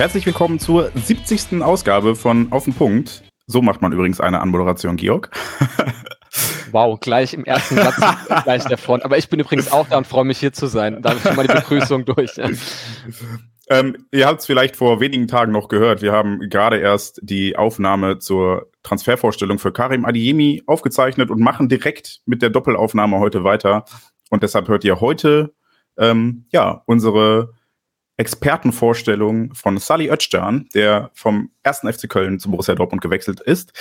Herzlich willkommen zur 70. Ausgabe von Auf den Punkt. So macht man übrigens eine Anmoderation, Georg. Wow, gleich im ersten Satz gleich der Front. Aber ich bin übrigens auch da und freue mich hier zu sein. Da schon mal die Begrüßung durch. Ähm, ihr habt es vielleicht vor wenigen Tagen noch gehört. Wir haben gerade erst die Aufnahme zur Transfervorstellung für Karim Adiemi aufgezeichnet und machen direkt mit der Doppelaufnahme heute weiter. Und deshalb hört ihr heute ähm, ja unsere Expertenvorstellung von Sally Özcan, der vom ersten FC Köln zu Borussia Dortmund gewechselt ist.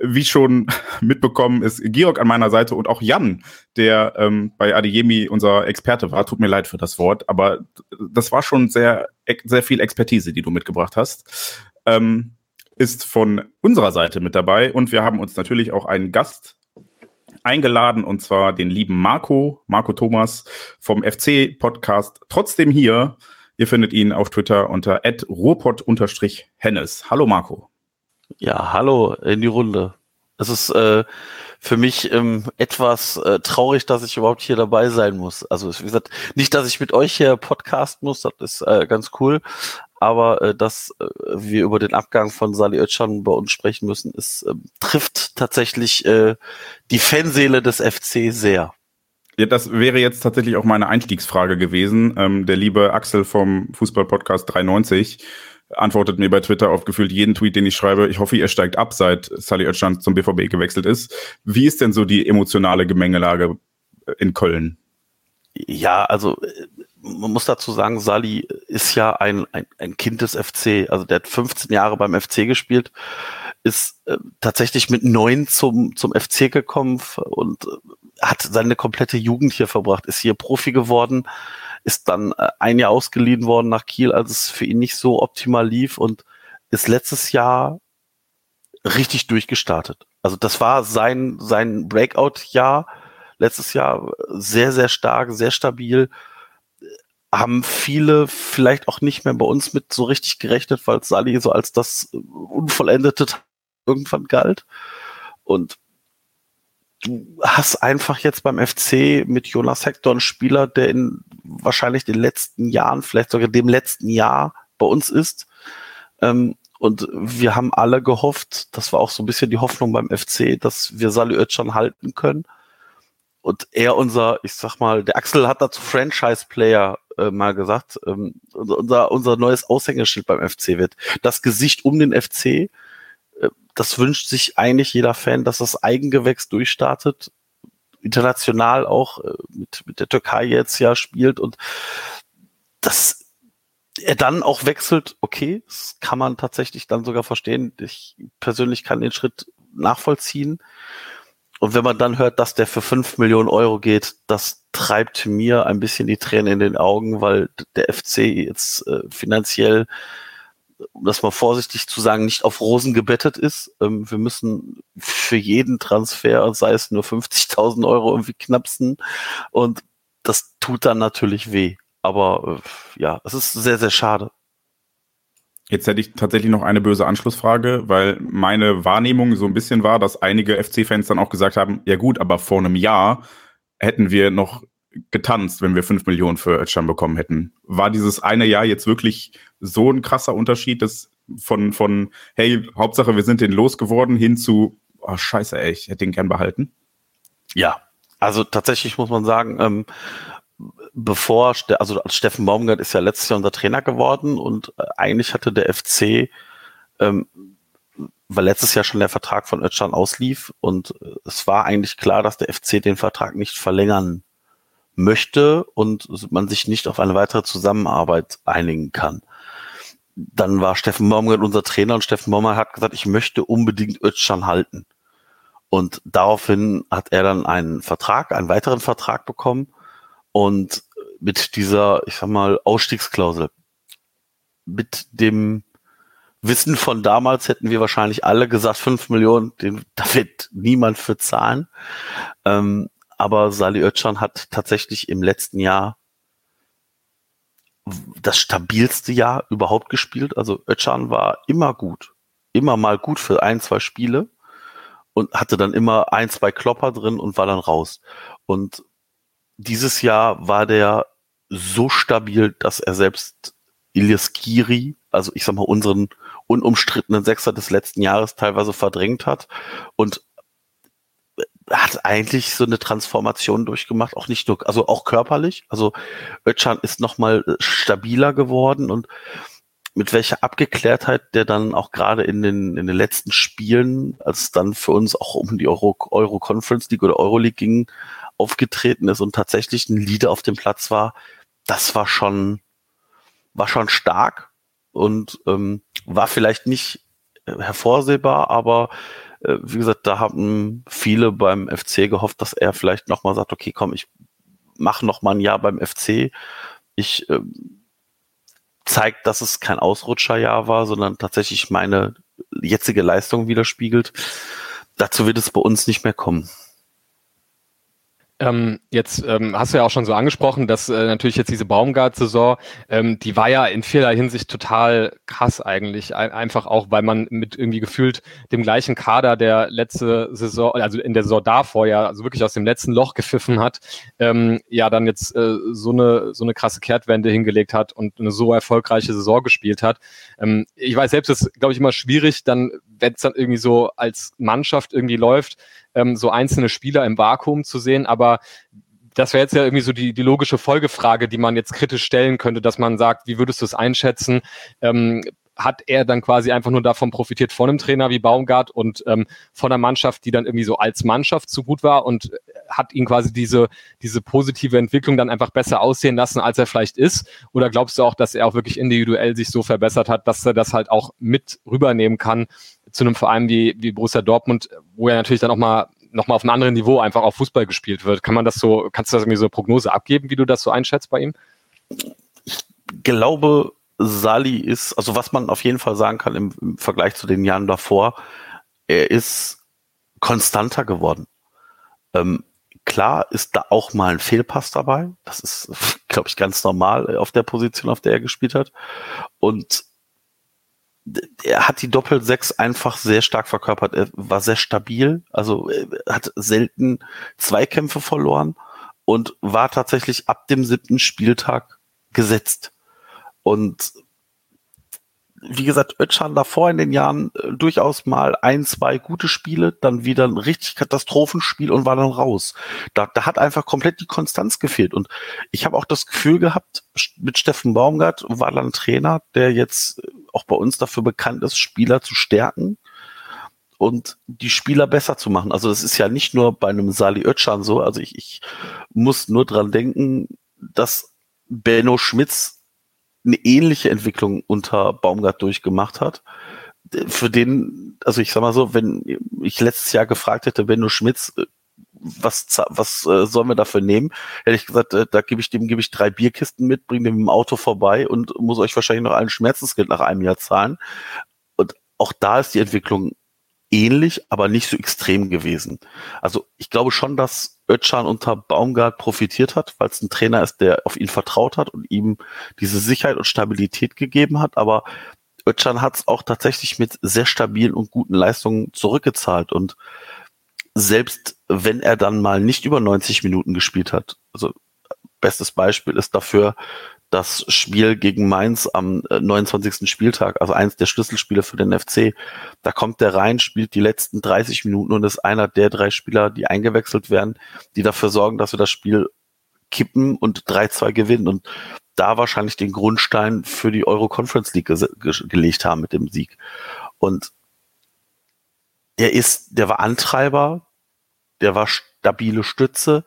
Wie schon mitbekommen ist Georg an meiner Seite und auch Jan, der ähm, bei Adeyemi unser Experte war. Tut mir leid für das Wort, aber das war schon sehr, sehr viel Expertise, die du mitgebracht hast. Ähm, ist von unserer Seite mit dabei und wir haben uns natürlich auch einen Gast eingeladen und zwar den lieben Marco, Marco Thomas vom FC-Podcast Trotzdem hier. Ihr findet ihn auf Twitter unter ruhrpott-hennes. Hallo Marco. Ja, hallo in die Runde. Es ist äh, für mich ähm, etwas äh, traurig, dass ich überhaupt hier dabei sein muss. Also wie gesagt, nicht, dass ich mit euch hier podcast muss, das ist äh, ganz cool, aber äh, dass äh, wir über den Abgang von Sali Özcan bei uns sprechen müssen, ist, äh, trifft tatsächlich äh, die Fanseele des FC sehr. Ja, das wäre jetzt tatsächlich auch meine Einstiegsfrage gewesen. Ähm, der liebe Axel vom Fußball-Podcast 390 antwortet mir bei Twitter auf gefühlt jeden Tweet, den ich schreibe. Ich hoffe, ihr steigt ab, seit Sally Oetschan zum BVB gewechselt ist. Wie ist denn so die emotionale Gemengelage in Köln? Ja, also man muss dazu sagen, Sally ist ja ein, ein, ein Kind des FC. Also der hat 15 Jahre beim FC gespielt, ist äh, tatsächlich mit neun zum, zum FC gekommen und äh, hat seine komplette Jugend hier verbracht, ist hier Profi geworden, ist dann äh, ein Jahr ausgeliehen worden nach Kiel, als es für ihn nicht so optimal lief und ist letztes Jahr richtig durchgestartet. Also das war sein, sein Breakout-Jahr letztes Jahr sehr, sehr stark, sehr stabil. Haben viele vielleicht auch nicht mehr bei uns mit so richtig gerechnet, weil Sally so als das unvollendete irgendwann galt. Und du hast einfach jetzt beim FC mit Jonas Hector einen Spieler, der in wahrscheinlich den letzten Jahren, vielleicht sogar dem letzten Jahr bei uns ist. Ähm, und wir haben alle gehofft, das war auch so ein bisschen die Hoffnung beim FC, dass wir Salih Özcan halten können. Und er unser, ich sag mal, der Axel hat dazu Franchise-Player äh, mal gesagt, ähm, unser, unser neues Aushängeschild beim FC wird. Das Gesicht um den FC, das wünscht sich eigentlich jeder Fan, dass das Eigengewächs durchstartet, international auch äh, mit, mit der Türkei jetzt ja spielt und dass er dann auch wechselt, okay, das kann man tatsächlich dann sogar verstehen. Ich persönlich kann den Schritt nachvollziehen. Und wenn man dann hört, dass der für fünf Millionen Euro geht, das treibt mir ein bisschen die Tränen in den Augen, weil der FC jetzt äh, finanziell um das mal vorsichtig zu sagen, nicht auf Rosen gebettet ist. Ähm, wir müssen für jeden Transfer, sei es nur 50.000 Euro, irgendwie knapsen. Und das tut dann natürlich weh. Aber äh, ja, es ist sehr, sehr schade. Jetzt hätte ich tatsächlich noch eine böse Anschlussfrage, weil meine Wahrnehmung so ein bisschen war, dass einige FC-Fans dann auch gesagt haben, ja gut, aber vor einem Jahr hätten wir noch getanzt, wenn wir fünf Millionen für Özcan bekommen hätten. War dieses eine Jahr jetzt wirklich so ein krasser Unterschied, dass von, von, hey, Hauptsache wir sind den losgeworden, hin zu, oh scheiße, ey, ich hätte den gern behalten? Ja, also tatsächlich muss man sagen, ähm, bevor, also Steffen Baumgart ist ja letztes Jahr unser Trainer geworden und äh, eigentlich hatte der FC, ähm, weil letztes Jahr schon der Vertrag von Özcan auslief und äh, es war eigentlich klar, dass der FC den Vertrag nicht verlängern möchte und man sich nicht auf eine weitere Zusammenarbeit einigen kann. Dann war Steffen Baumgart unser Trainer und Steffen Baumgart hat gesagt, ich möchte unbedingt Özcan halten. Und daraufhin hat er dann einen Vertrag, einen weiteren Vertrag bekommen und mit dieser, ich sag mal, Ausstiegsklausel. mit dem Wissen von damals hätten wir wahrscheinlich alle gesagt, fünf Millionen, den, da wird niemand für zahlen. Ähm, aber Sali Özcan hat tatsächlich im letzten Jahr das stabilste Jahr überhaupt gespielt. Also Özcan war immer gut, immer mal gut für ein, zwei Spiele und hatte dann immer ein, zwei Klopper drin und war dann raus. Und dieses Jahr war der so stabil, dass er selbst Ilias Kiri, also ich sag mal unseren unumstrittenen Sechser des letzten Jahres teilweise verdrängt hat und hat eigentlich so eine Transformation durchgemacht, auch nicht nur, also auch körperlich. Also Özcan ist nochmal stabiler geworden und mit welcher Abgeklärtheit der dann auch gerade in den, in den letzten Spielen, als es dann für uns auch um die Euro, Euro Conference League oder Euro League ging, aufgetreten ist und tatsächlich ein Leader auf dem Platz war, das war schon, war schon stark und ähm, war vielleicht nicht hervorsehbar, aber äh, wie gesagt, da haben viele beim FC gehofft, dass er vielleicht nochmal sagt, okay, komm, ich mache nochmal ein Jahr beim FC. Ich äh, zeigt, dass es kein Ausrutscherjahr war, sondern tatsächlich meine jetzige Leistung widerspiegelt. Dazu wird es bei uns nicht mehr kommen. Ähm, jetzt ähm, hast du ja auch schon so angesprochen, dass äh, natürlich jetzt diese Baumgart-Saison, ähm, die war ja in vieler Hinsicht total krass eigentlich. Ein einfach auch, weil man mit irgendwie gefühlt dem gleichen Kader der letzte Saison, also in der Saison davor ja, also wirklich aus dem letzten Loch gepfiffen hat, ähm, ja dann jetzt äh, so eine so eine krasse Kehrtwende hingelegt hat und eine so erfolgreiche Saison gespielt hat. Ähm, ich weiß selbst, es ist, glaube ich, immer schwierig, dann, wenn es dann irgendwie so als Mannschaft irgendwie läuft, ähm, so einzelne Spieler im Vakuum zu sehen, aber das wäre jetzt ja irgendwie so die, die logische Folgefrage, die man jetzt kritisch stellen könnte, dass man sagt, wie würdest du es einschätzen? Ähm, hat er dann quasi einfach nur davon profitiert von einem Trainer wie Baumgart und ähm, von der Mannschaft, die dann irgendwie so als Mannschaft so gut war und hat ihn quasi diese, diese positive Entwicklung dann einfach besser aussehen lassen, als er vielleicht ist? Oder glaubst du auch, dass er auch wirklich individuell sich so verbessert hat, dass er das halt auch mit rübernehmen kann zu einem Verein wie, wie Borussia Dortmund, wo er natürlich dann auch mal noch mal auf einem anderen Niveau einfach auf Fußball gespielt wird. Kann man das so, kannst du das irgendwie so eine Prognose abgeben, wie du das so einschätzt bei ihm? Ich glaube, Sali ist, also was man auf jeden Fall sagen kann im, im Vergleich zu den Jahren davor, er ist konstanter geworden. Ähm, klar ist da auch mal ein Fehlpass dabei. Das ist, glaube ich, ganz normal auf der Position, auf der er gespielt hat. Und er hat die Doppel-Sechs einfach sehr stark verkörpert. Er war sehr stabil, also hat selten Zweikämpfe verloren und war tatsächlich ab dem siebten Spieltag gesetzt. Und wie gesagt, Özcan davor in den Jahren äh, durchaus mal ein, zwei gute Spiele, dann wieder ein richtig Katastrophenspiel und war dann raus. Da, da hat einfach komplett die Konstanz gefehlt. Und ich habe auch das Gefühl gehabt, mit Steffen Baumgart war dann Trainer, der jetzt auch bei uns dafür bekannt ist, Spieler zu stärken und die Spieler besser zu machen. Also das ist ja nicht nur bei einem Sali Özcan so. Also ich, ich muss nur dran denken, dass Benno Schmitz eine ähnliche Entwicklung unter Baumgart durchgemacht hat. Für den, also ich sag mal so, wenn ich letztes Jahr gefragt hätte, Benno Schmitz, äh, was, was äh, sollen wir dafür nehmen? Hätte ich gesagt, äh, da gebe ich dem gebe ich drei Bierkisten mit, bringe dem im Auto vorbei und muss euch wahrscheinlich noch einen Schmerzensgeld nach einem Jahr zahlen. Und auch da ist die Entwicklung ähnlich, aber nicht so extrem gewesen. Also ich glaube schon, dass Özcan unter Baumgart profitiert hat, weil es ein Trainer ist, der auf ihn vertraut hat und ihm diese Sicherheit und Stabilität gegeben hat. Aber Özcan hat es auch tatsächlich mit sehr stabilen und guten Leistungen zurückgezahlt. Und selbst wenn er dann mal nicht über 90 Minuten gespielt hat, also bestes Beispiel ist dafür das Spiel gegen Mainz am 29. Äh, Spieltag, also eins der Schlüsselspiele für den FC. Da kommt der rein, spielt die letzten 30 Minuten und ist einer der drei Spieler, die eingewechselt werden, die dafür sorgen, dass wir das Spiel kippen und 3-2 gewinnen und da wahrscheinlich den Grundstein für die Euro Conference League ge ge gelegt haben mit dem Sieg. Und der ist, der war Antreiber, der war stabile Stütze,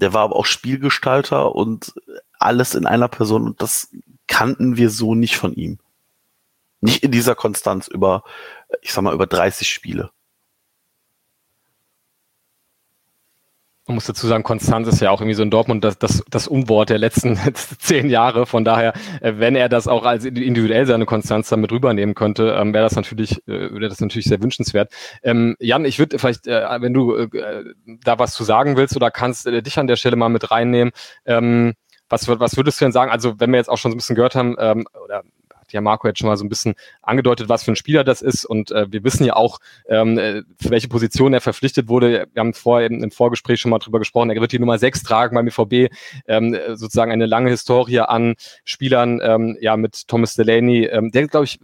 der war aber auch Spielgestalter und alles in einer Person und das kannten wir so nicht von ihm. Nicht in dieser Konstanz über, ich sag mal, über 30 Spiele. Man muss dazu sagen, Konstanz ist ja auch irgendwie so in Dortmund das, das, das Unwort der letzten zehn Jahre. Von daher, äh, wenn er das auch als individuell seine Konstanz damit rübernehmen könnte, ähm, wäre das natürlich, äh, wäre das natürlich sehr wünschenswert. Ähm, Jan, ich würde vielleicht, äh, wenn du äh, da was zu sagen willst oder kannst, äh, dich an der Stelle mal mit reinnehmen. Ähm, was, was würdest du denn sagen? Also, wenn wir jetzt auch schon so ein bisschen gehört haben, ähm, oder hat ja Marco jetzt schon mal so ein bisschen angedeutet, was für ein Spieler das ist. Und äh, wir wissen ja auch, ähm, äh, für welche Position er verpflichtet wurde. Wir haben vorher im Vorgespräch schon mal drüber gesprochen. Er wird die Nummer 6 tragen beim BVB. Ähm, sozusagen eine lange Historie an Spielern, ähm, ja, mit Thomas Delaney, ähm, der, glaube ich,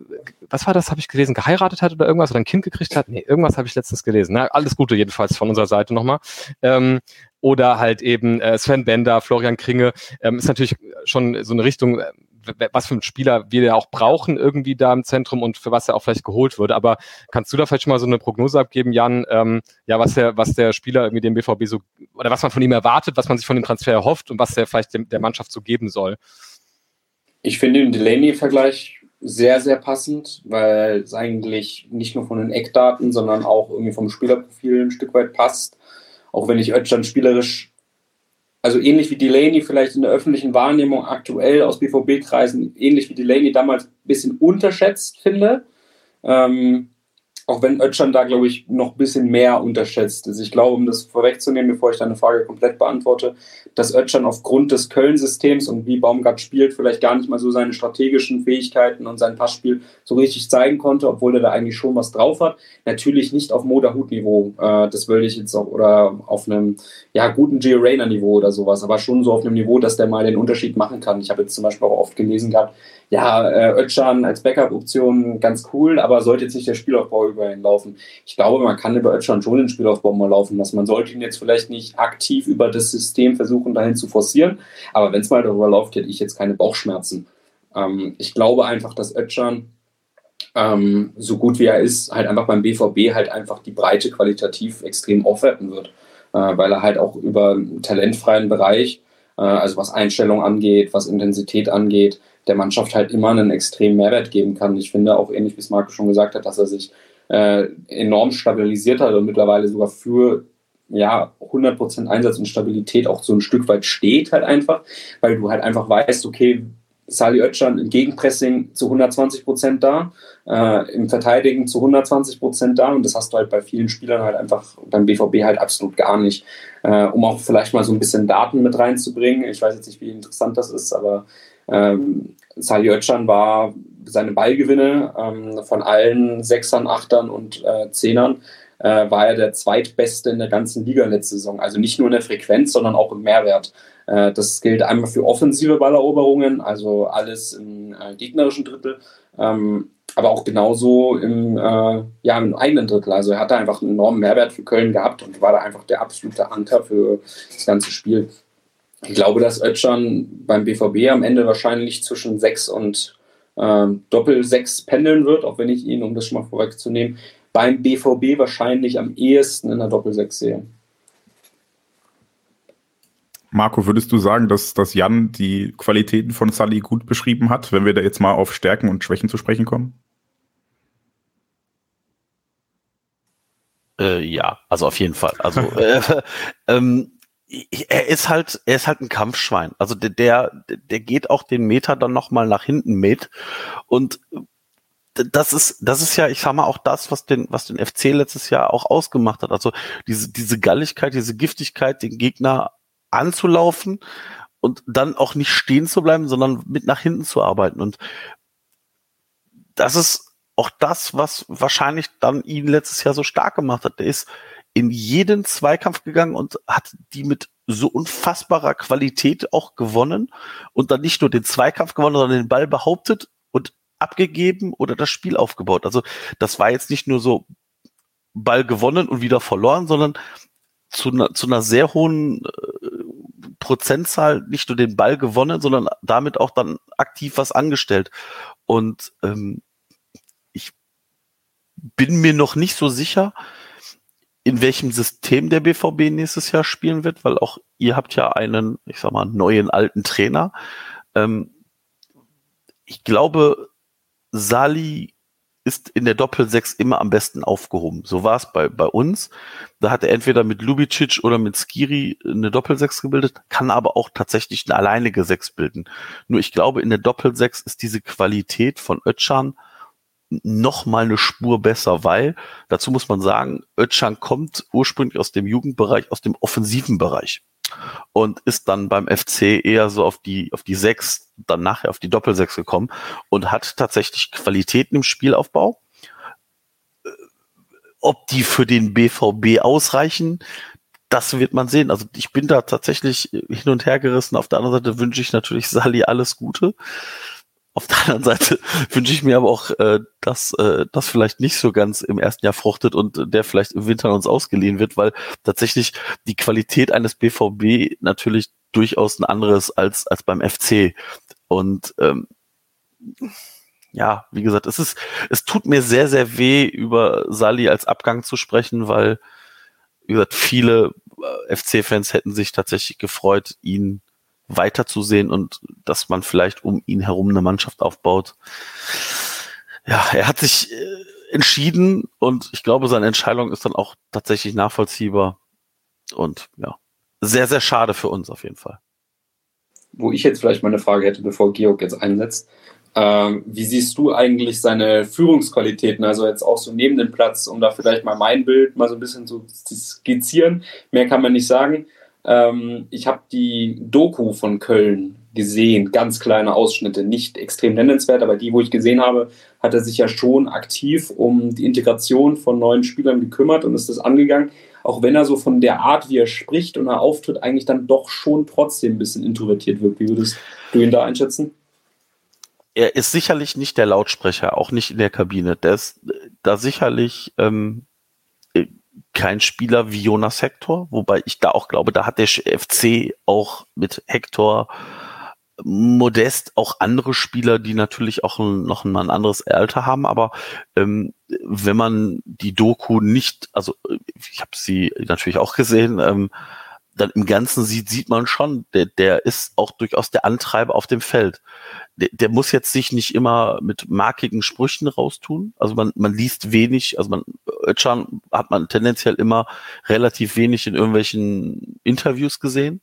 was war das, habe ich gelesen, geheiratet hat oder irgendwas oder ein Kind gekriegt hat? Nee, irgendwas habe ich letztens gelesen. Na, alles Gute jedenfalls von unserer Seite nochmal. Ähm, oder halt eben äh, Sven Bender, Florian Kringe, ähm, ist natürlich schon so eine Richtung, äh, was für ein Spieler wir ja auch brauchen irgendwie da im Zentrum und für was er auch vielleicht geholt wird. Aber kannst du da vielleicht schon mal so eine Prognose abgeben, Jan, ähm, ja, was der, was der Spieler irgendwie dem BVB so, oder was man von ihm erwartet, was man sich von dem Transfer erhofft und was er vielleicht dem, der Mannschaft so geben soll? Ich finde den Delaney-Vergleich sehr, sehr passend, weil es eigentlich nicht nur von den Eckdaten, sondern auch irgendwie vom Spielerprofil ein Stück weit passt. Auch wenn ich Özcan spielerisch also ähnlich wie Delaney vielleicht in der öffentlichen Wahrnehmung aktuell aus BVB-Kreisen, ähnlich wie Delaney damals ein bisschen unterschätzt finde. Ähm, auch wenn Özcan da, glaube ich, noch ein bisschen mehr unterschätzt ist. Ich glaube, um das vorwegzunehmen, bevor ich deine Frage komplett beantworte, dass Özcan aufgrund des Köln-Systems und wie Baumgart spielt, vielleicht gar nicht mal so seine strategischen Fähigkeiten und sein Passspiel so richtig zeigen konnte, obwohl er da eigentlich schon was drauf hat. Natürlich nicht auf Moderhut-Niveau, äh, das würde ich jetzt auch, oder auf einem ja, guten Gio Rayner-Niveau oder sowas, aber schon so auf einem Niveau, dass der mal den Unterschied machen kann. Ich habe jetzt zum Beispiel auch oft gelesen gehabt, ja, äh, Özcan als Backup-Option ganz cool, aber sollte jetzt nicht der Spielaufbau über ihn laufen. Ich glaube, man kann über Özcan schon den Spielaufbau mal laufen lassen. Man sollte ihn jetzt vielleicht nicht aktiv über das System versuchen, dahin zu forcieren, aber wenn es mal darüber läuft, hätte ich jetzt keine Bauchschmerzen. Ähm, ich glaube einfach, dass Özcan ähm, so gut wie er ist, halt einfach beim BVB halt einfach die Breite qualitativ extrem aufwerten wird, äh, weil er halt auch über einen talentfreien Bereich, äh, also was Einstellung angeht, was Intensität angeht, der Mannschaft halt immer einen extremen Mehrwert geben kann. Ich finde auch ähnlich wie es Marco schon gesagt hat, dass er sich äh, enorm stabilisiert hat und mittlerweile sogar für ja, 100% Einsatz und Stabilität auch so ein Stück weit steht halt einfach, weil du halt einfach weißt, okay, Sali Özcan im Gegenpressing zu 120% da, äh, im Verteidigen zu 120% da und das hast du halt bei vielen Spielern halt einfach beim BVB halt absolut gar nicht. Äh, um auch vielleicht mal so ein bisschen Daten mit reinzubringen. Ich weiß jetzt nicht, wie interessant das ist, aber ähm, Salih Özcan war seine Ballgewinne ähm, von allen Sechsern, Achtern und äh, Zehnern äh, war er der zweitbeste in der ganzen Liga letzte Saison. Also nicht nur in der Frequenz, sondern auch im Mehrwert. Äh, das gilt einmal für offensive Balleroberungen, also alles im äh, gegnerischen Drittel, ähm, aber auch genauso im, äh, ja, im eigenen Drittel. Also er hatte einfach einen enormen Mehrwert für Köln gehabt und war da einfach der absolute Anker für das ganze Spiel. Ich glaube, dass Özcan beim BVB am Ende wahrscheinlich zwischen 6 und äh, Doppel 6 pendeln wird, auch wenn ich ihn, um das schon mal vorwegzunehmen, beim BVB wahrscheinlich am ehesten in der Doppel 6 sehe. Marco, würdest du sagen, dass, dass Jan die Qualitäten von Sully gut beschrieben hat, wenn wir da jetzt mal auf Stärken und Schwächen zu sprechen kommen? Äh, ja, also auf jeden Fall. Also äh, ähm, er ist halt, er ist halt ein Kampfschwein. Also der, der, der geht auch den Meter dann nochmal nach hinten mit. Und das ist, das ist ja, ich sag mal, auch das, was den, was den FC letztes Jahr auch ausgemacht hat. Also diese, diese Galligkeit, diese Giftigkeit, den Gegner anzulaufen und dann auch nicht stehen zu bleiben, sondern mit nach hinten zu arbeiten. Und das ist auch das, was wahrscheinlich dann ihn letztes Jahr so stark gemacht hat. Der ist in jeden Zweikampf gegangen und hat die mit so unfassbarer Qualität auch gewonnen und dann nicht nur den Zweikampf gewonnen, sondern den Ball behauptet und abgegeben oder das Spiel aufgebaut. Also das war jetzt nicht nur so Ball gewonnen und wieder verloren, sondern zu, einer, zu einer sehr hohen äh, Prozentzahl nicht nur den Ball gewonnen, sondern damit auch dann aktiv was angestellt. Und ähm, ich bin mir noch nicht so sicher, in welchem System der BVB nächstes Jahr spielen wird, weil auch ihr habt ja einen, ich sag mal, neuen alten Trainer. Ähm, ich glaube, Sali ist in der Doppelsechs immer am besten aufgehoben. So war es bei, bei uns. Da hat er entweder mit Lubicic oder mit Skiri eine Doppelsechs gebildet, kann aber auch tatsächlich eine alleinige Sechs bilden. Nur ich glaube, in der Doppelsechs ist diese Qualität von Ötchan noch mal eine Spur besser, weil dazu muss man sagen, Ötchan kommt ursprünglich aus dem Jugendbereich, aus dem offensiven Bereich und ist dann beim FC eher so auf die, auf die Sechs, dann nachher auf die Doppelsechs gekommen und hat tatsächlich Qualitäten im Spielaufbau. Äh, ob die für den BVB ausreichen, das wird man sehen. Also ich bin da tatsächlich hin und her gerissen. Auf der anderen Seite wünsche ich natürlich Sally alles Gute. Auf der anderen Seite wünsche ich mir aber auch, äh, dass äh, das vielleicht nicht so ganz im ersten Jahr fruchtet und der vielleicht im Winter uns ausgeliehen wird, weil tatsächlich die Qualität eines BVB natürlich durchaus ein anderes als als beim FC. Und ähm, ja, wie gesagt, es ist, es tut mir sehr, sehr weh, über Sali als Abgang zu sprechen, weil, wie gesagt, viele äh, FC-Fans hätten sich tatsächlich gefreut, ihn weiterzusehen und dass man vielleicht um ihn herum eine Mannschaft aufbaut. Ja, er hat sich äh, entschieden und ich glaube, seine Entscheidung ist dann auch tatsächlich nachvollziehbar und ja, sehr, sehr schade für uns auf jeden Fall. Wo ich jetzt vielleicht mal eine Frage hätte, bevor Georg jetzt einsetzt. Ähm, wie siehst du eigentlich seine Führungsqualitäten, also jetzt auch so neben dem Platz, um da vielleicht mal mein Bild mal so ein bisschen zu skizzieren? Mehr kann man nicht sagen. Ähm, ich habe die Doku von Köln gesehen, ganz kleine Ausschnitte, nicht extrem nennenswert, aber die, wo ich gesehen habe, hat er sich ja schon aktiv um die Integration von neuen Spielern gekümmert und ist das angegangen. Auch wenn er so von der Art, wie er spricht und er auftritt, eigentlich dann doch schon trotzdem ein bisschen introvertiert wirkt. Wie würdest du ihn da einschätzen? Er ist sicherlich nicht der Lautsprecher, auch nicht in der Kabine. Der ist da sicherlich ähm, kein Spieler wie Jonas Hector, wobei ich da auch glaube, da hat der FC auch mit Hector Modest auch andere Spieler, die natürlich auch noch ein, ein anderes Alter haben, aber ähm, wenn man die Doku nicht, also ich habe sie natürlich auch gesehen, ähm, dann im Ganzen sieht, sieht man schon, der, der ist auch durchaus der Antreiber auf dem Feld. Der, der muss jetzt sich nicht immer mit markigen Sprüchen raustun. Also man, man liest wenig, also man, Özcan hat man tendenziell immer relativ wenig in irgendwelchen Interviews gesehen,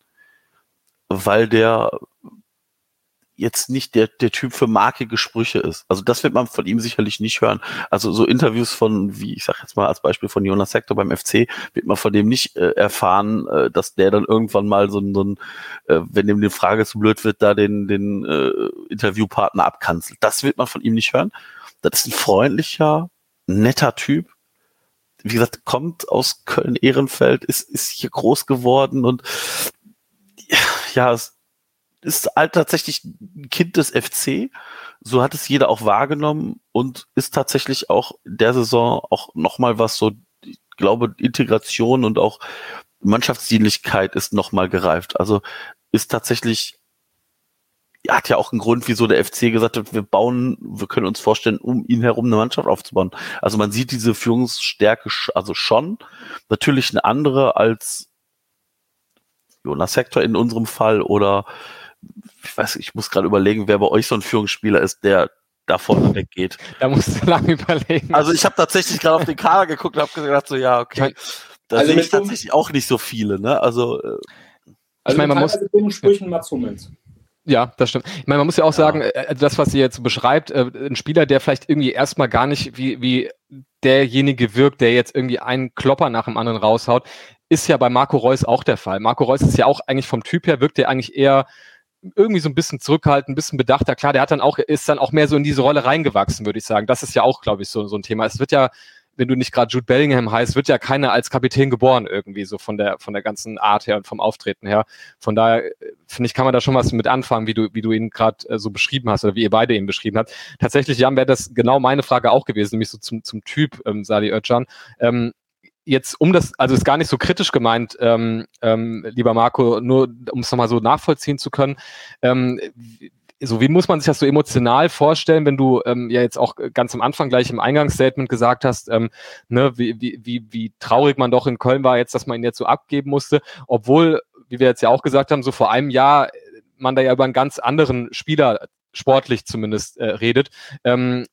weil der jetzt nicht der, der Typ für markige Sprüche ist. Also das wird man von ihm sicherlich nicht hören. Also so Interviews von, wie ich sag jetzt mal als Beispiel von Jonas Sektor beim FC, wird man von dem nicht äh, erfahren, äh, dass der dann irgendwann mal so, so ein, äh, wenn dem die Frage zu blöd wird, da den, den äh, Interviewpartner abkanzelt. Das wird man von ihm nicht hören. Das ist ein freundlicher, netter Typ. Wie gesagt, kommt aus Köln-Ehrenfeld, ist, ist hier groß geworden und ja, es ist halt tatsächlich ein Kind des FC. So hat es jeder auch wahrgenommen und ist tatsächlich auch in der Saison auch nochmal was so, ich glaube, Integration und auch Mannschaftsdienlichkeit ist nochmal gereift. Also ist tatsächlich, hat ja auch einen Grund, wieso der FC gesagt hat, wir bauen, wir können uns vorstellen, um ihn herum eine Mannschaft aufzubauen. Also man sieht diese Führungsstärke also schon. Natürlich eine andere als Jonas Hector in unserem Fall oder ich weiß, ich muss gerade überlegen, wer bei euch so ein Führungsspieler ist, der da vorne weggeht. Da musst du lange überlegen. Also ich habe tatsächlich gerade auf den Kader geguckt und habe gedacht, so ja, okay. Da also sehe ich tatsächlich auch nicht so viele, ne? Also, äh, also ich meine, man muss Sprüchen Mats Hummels. Ja, das stimmt. Ich meine, man muss ja auch ja. sagen, äh, das, was ihr jetzt beschreibt, äh, ein Spieler, der vielleicht irgendwie erstmal gar nicht wie, wie derjenige wirkt, der jetzt irgendwie einen Klopper nach dem anderen raushaut, ist ja bei Marco Reus auch der Fall. Marco Reus ist ja auch eigentlich vom Typ her, wirkt er eigentlich eher irgendwie so ein bisschen zurückhaltend, ein bisschen bedachter. Klar, der hat dann auch, ist dann auch mehr so in diese Rolle reingewachsen, würde ich sagen. Das ist ja auch, glaube ich, so, so ein Thema. Es wird ja, wenn du nicht gerade Jude Bellingham heißt, wird ja keiner als Kapitän geboren irgendwie, so von der, von der ganzen Art her und vom Auftreten her. Von daher, äh, finde ich, kann man da schon was mit anfangen, wie du, wie du ihn gerade äh, so beschrieben hast oder wie ihr beide ihn beschrieben habt. Tatsächlich, Jan, wäre das genau meine Frage auch gewesen, nämlich so zum, zum Typ ähm, Sadi Özcan. Ähm, jetzt um das, also ist gar nicht so kritisch gemeint, ähm, ähm, lieber Marco, nur um es nochmal so nachvollziehen zu können. Ähm, so wie muss man sich das so emotional vorstellen, wenn du ähm, ja jetzt auch ganz am Anfang gleich im Eingangsstatement gesagt hast, ähm, ne, wie, wie, wie, wie traurig man doch in Köln war jetzt, dass man ihn jetzt so abgeben musste, obwohl, wie wir jetzt ja auch gesagt haben, so vor einem Jahr man da ja über einen ganz anderen Spieler sportlich zumindest äh, redet. Ähm,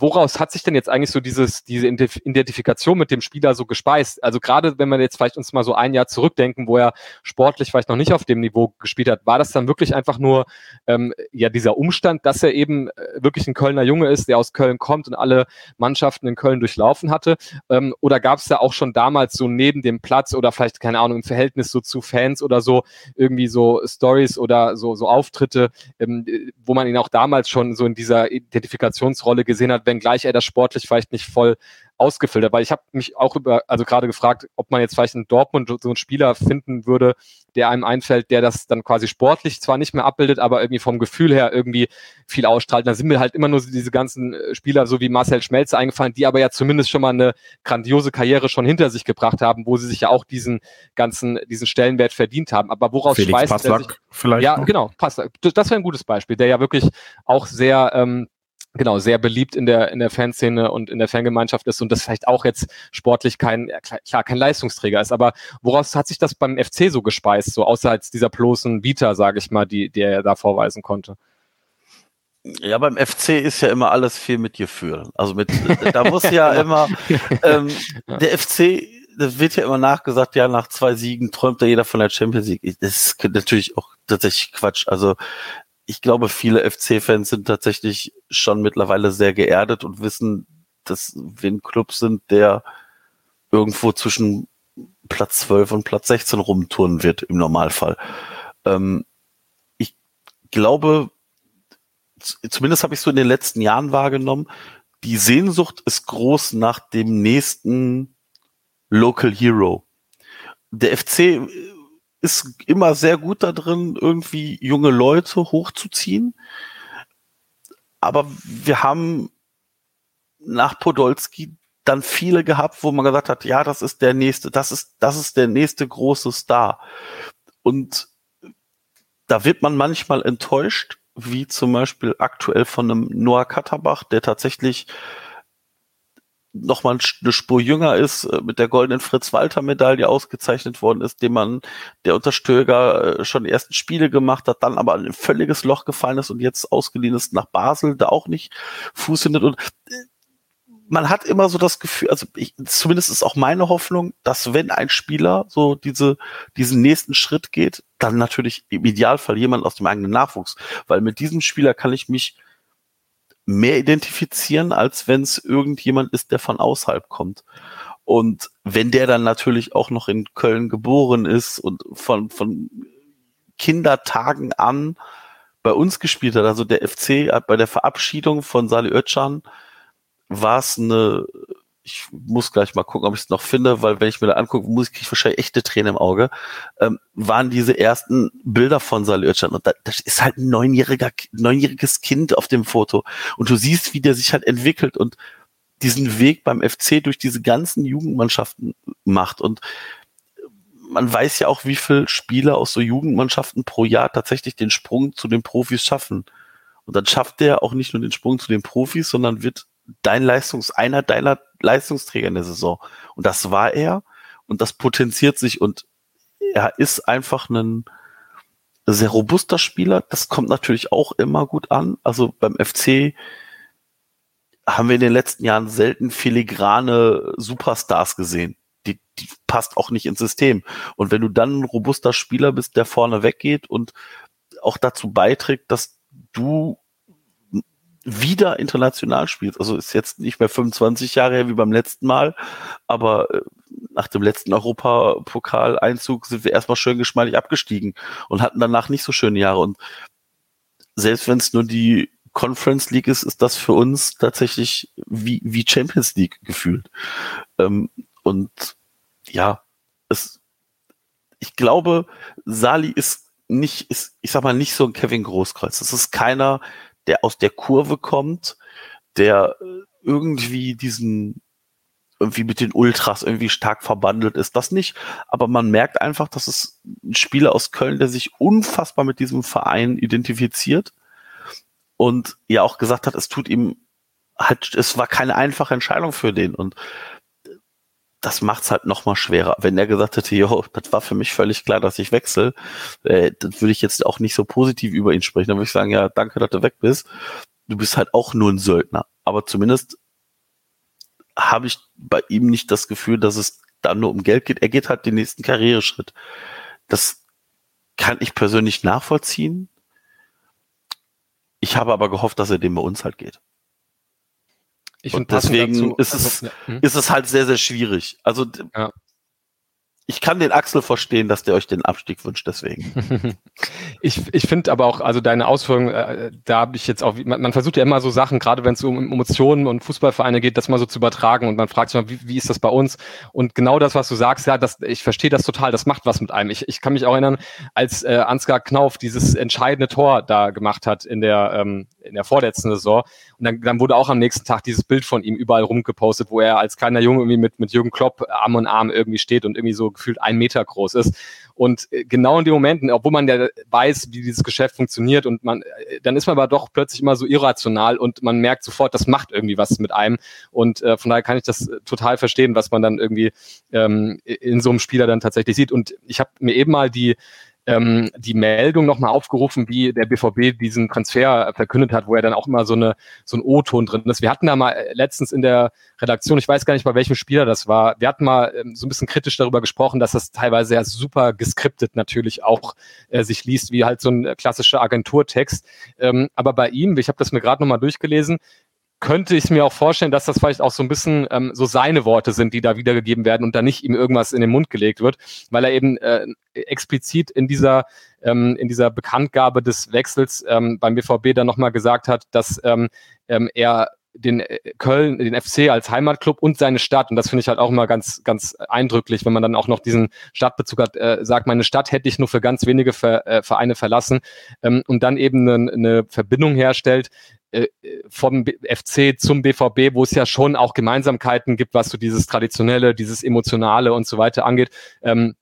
woraus hat sich denn jetzt eigentlich so dieses, diese Identifikation mit dem Spieler so gespeist? Also gerade wenn man jetzt vielleicht uns mal so ein Jahr zurückdenken, wo er sportlich vielleicht noch nicht auf dem Niveau gespielt hat, war das dann wirklich einfach nur ähm, ja dieser Umstand, dass er eben äh, wirklich ein Kölner Junge ist, der aus Köln kommt und alle Mannschaften in Köln durchlaufen hatte? Ähm, oder gab es da auch schon damals so neben dem Platz oder vielleicht, keine Ahnung, im Verhältnis so zu Fans oder so irgendwie so Stories oder so, so Auftritte, ähm, wo man ihn auch damals schon so in dieser Identifikationsrolle gesehen hat, wenngleich er das sportlich vielleicht nicht voll ausgefüllt hat. Weil ich habe mich auch über, also gerade gefragt, ob man jetzt vielleicht in Dortmund so einen Spieler finden würde, der einem einfällt, der das dann quasi sportlich zwar nicht mehr abbildet, aber irgendwie vom Gefühl her irgendwie viel ausstrahlt. Da sind mir halt immer nur diese ganzen äh, Spieler, so wie Marcel Schmelze eingefallen, die aber ja zumindest schon mal eine grandiose Karriere schon hinter sich gebracht haben, wo sie sich ja auch diesen ganzen, diesen Stellenwert verdient haben. Aber woraus Felix schweißt Passlack er sich? vielleicht Ja, noch? genau, Passlack. Das das wäre ein gutes Beispiel, der ja wirklich auch sehr ähm, genau sehr beliebt in der in der Fanszene und in der Fangemeinschaft ist und das vielleicht auch jetzt sportlich kein ja, klar kein Leistungsträger ist, aber woraus hat sich das beim FC so gespeist, so außer als dieser bloßen Vita, sage ich mal, die die er da vorweisen konnte? Ja, beim FC ist ja immer alles viel mit Gefühl. Also mit, da muss ja immer, ähm, der FC, das wird ja immer nachgesagt, ja, nach zwei Siegen träumt da jeder von der Champions League. Das ist natürlich auch tatsächlich Quatsch. Also ich glaube, viele FC-Fans sind tatsächlich schon mittlerweile sehr geerdet und wissen, dass wir ein Club sind, der irgendwo zwischen Platz 12 und Platz 16 rumturnen wird im Normalfall. Ähm, ich glaube, zumindest habe ich so in den letzten Jahren wahrgenommen, die Sehnsucht ist groß nach dem nächsten Local Hero. Der FC ist immer sehr gut da drin, irgendwie junge Leute hochzuziehen. Aber wir haben nach Podolski dann viele gehabt, wo man gesagt hat, ja, das ist der nächste, das ist, das ist der nächste große Star. Und da wird man manchmal enttäuscht, wie zum Beispiel aktuell von einem Noah Katterbach, der tatsächlich noch mal eine Spur jünger ist, äh, mit der goldenen Fritz-Walter-Medaille ausgezeichnet worden ist, dem man, der unter Stöger äh, schon die ersten Spiele gemacht hat, dann aber in ein völliges Loch gefallen ist und jetzt ausgeliehen ist nach Basel, da auch nicht Fuß findet. Und äh, man hat immer so das Gefühl, also ich, zumindest ist auch meine Hoffnung, dass wenn ein Spieler so diese, diesen nächsten Schritt geht, dann natürlich im Idealfall jemand aus dem eigenen Nachwuchs, weil mit diesem Spieler kann ich mich mehr identifizieren, als wenn es irgendjemand ist, der von außerhalb kommt. Und wenn der dann natürlich auch noch in Köln geboren ist und von, von Kindertagen an bei uns gespielt hat, also der FC hat bei der Verabschiedung von Salih Özcan war es eine, ich muss gleich mal gucken, ob ich es noch finde, weil wenn ich mir da angucke, muss ich kriege ich wahrscheinlich echte Tränen im Auge, ähm, waren diese ersten Bilder von Salih Özcan und da, das ist halt ein neunjähriger, neunjähriges Kind auf dem Foto. Und du siehst, wie der sich halt entwickelt und diesen Weg beim FC durch diese ganzen Jugendmannschaften macht. Und man weiß ja auch, wie viele Spieler aus so Jugendmannschaften pro Jahr tatsächlich den Sprung zu den Profis schaffen. Und dann schafft der auch nicht nur den Sprung zu den Profis, sondern wird dein Leistungs, einer deiner Leistungsträger in der Saison. Und das war er. Und das potenziert sich. Und er ist einfach ein sehr robuster Spieler. Das kommt natürlich auch immer gut an. Also beim FC haben wir in den letzten Jahren selten filigrane Superstars gesehen. Die, die passt auch nicht ins System. Und wenn du dann ein robuster Spieler bist, der vorne weggeht und auch dazu beiträgt, dass du wieder international spielst. Also ist jetzt nicht mehr 25 Jahre her wie beim letzten Mal, aber äh, nach dem letzten Europapokaleinzug sind wir erstmal schön geschmeidig abgestiegen und hatten danach nicht so schöne Jahre. Und selbst wenn es nur die Conference League ist, ist das für uns tatsächlich wie, wie Champions League gefühlt. Ähm, und ja, es, ich glaube, Sali ist nicht, ist, ich sag mal, nicht so ein Kevin Großkreuz. Das ist keiner, der aus der Kurve kommt, der äh, irgendwie diesen irgendwie mit den Ultras irgendwie stark verbandelt ist, das nicht. Aber man merkt einfach, dass es ein Spieler aus Köln, der sich unfassbar mit diesem Verein identifiziert und ja auch gesagt hat, es tut ihm halt, es war keine einfache Entscheidung für den und das macht's halt noch mal schwerer. Wenn er gesagt hätte, jo, das war für mich völlig klar, dass ich wechsle, äh, dann würde ich jetzt auch nicht so positiv über ihn sprechen. Dann würde ich sagen, ja, danke, dass du weg bist. Du bist halt auch nur ein Söldner. aber zumindest habe ich bei ihm nicht das Gefühl, dass es dann nur um Geld geht. Er geht halt den nächsten Karriereschritt. Das kann ich persönlich nachvollziehen. Ich habe aber gehofft, dass er den bei uns halt geht. Ich und deswegen dazu, ist, es, also, ja, hm? ist es halt sehr, sehr schwierig. Also ja ich kann den Axel verstehen, dass der euch den Abstieg wünscht, deswegen. ich ich finde aber auch, also deine Ausführungen, äh, da habe ich jetzt auch, man, man, versucht ja immer so Sachen, gerade wenn es um Emotionen und Fußballvereine geht, das mal so zu übertragen und man fragt sich mal, wie, wie ist das bei uns? Und genau das, was du sagst, ja, das, ich verstehe das total, das macht was mit einem. Ich, ich kann mich auch erinnern, als äh, Ansgar Knauf dieses entscheidende Tor da gemacht hat in der, ähm, in der vorletzten Saison. Und dann, dann wurde auch am nächsten Tag dieses Bild von ihm überall rumgepostet, wo er als kleiner Junge irgendwie mit, mit Jürgen Klopp Arm in Arm irgendwie steht und irgendwie so gefühlt ein Meter groß ist. Und äh, genau in den Momenten, obwohl man ja weiß, wie dieses Geschäft funktioniert und man, äh, dann ist man aber doch plötzlich immer so irrational und man merkt sofort, das macht irgendwie was mit einem. Und äh, von daher kann ich das äh, total verstehen, was man dann irgendwie ähm, in so einem Spieler dann tatsächlich sieht. Und ich habe mir eben mal die ähm, die Meldung nochmal aufgerufen, wie der BVB diesen Transfer verkündet hat, wo er dann auch immer so, eine, so ein O-Ton drin ist. Wir hatten da mal letztens in der Redaktion, ich weiß gar nicht, bei welchem Spieler das war, wir hatten mal ähm, so ein bisschen kritisch darüber gesprochen, dass das teilweise ja super geskriptet natürlich auch äh, sich liest, wie halt so ein klassischer Agenturtext. Ähm, aber bei ihm, ich habe das mir gerade nochmal durchgelesen, könnte ich mir auch vorstellen, dass das vielleicht auch so ein bisschen ähm, so seine Worte sind, die da wiedergegeben werden und da nicht ihm irgendwas in den Mund gelegt wird, weil er eben äh, explizit in dieser ähm, in dieser Bekanntgabe des Wechsels ähm, beim BVB dann nochmal gesagt hat, dass ähm, ähm, er den äh, Köln, den FC als Heimatclub und seine Stadt. Und das finde ich halt auch immer ganz, ganz eindrücklich, wenn man dann auch noch diesen Stadtbezug hat, äh, sagt, meine Stadt hätte ich nur für ganz wenige Ver, äh, Vereine verlassen ähm, und dann eben eine, eine Verbindung herstellt, äh, vom FC zum BVB, wo es ja schon auch Gemeinsamkeiten gibt, was so dieses Traditionelle, dieses Emotionale und so weiter angeht. Ähm,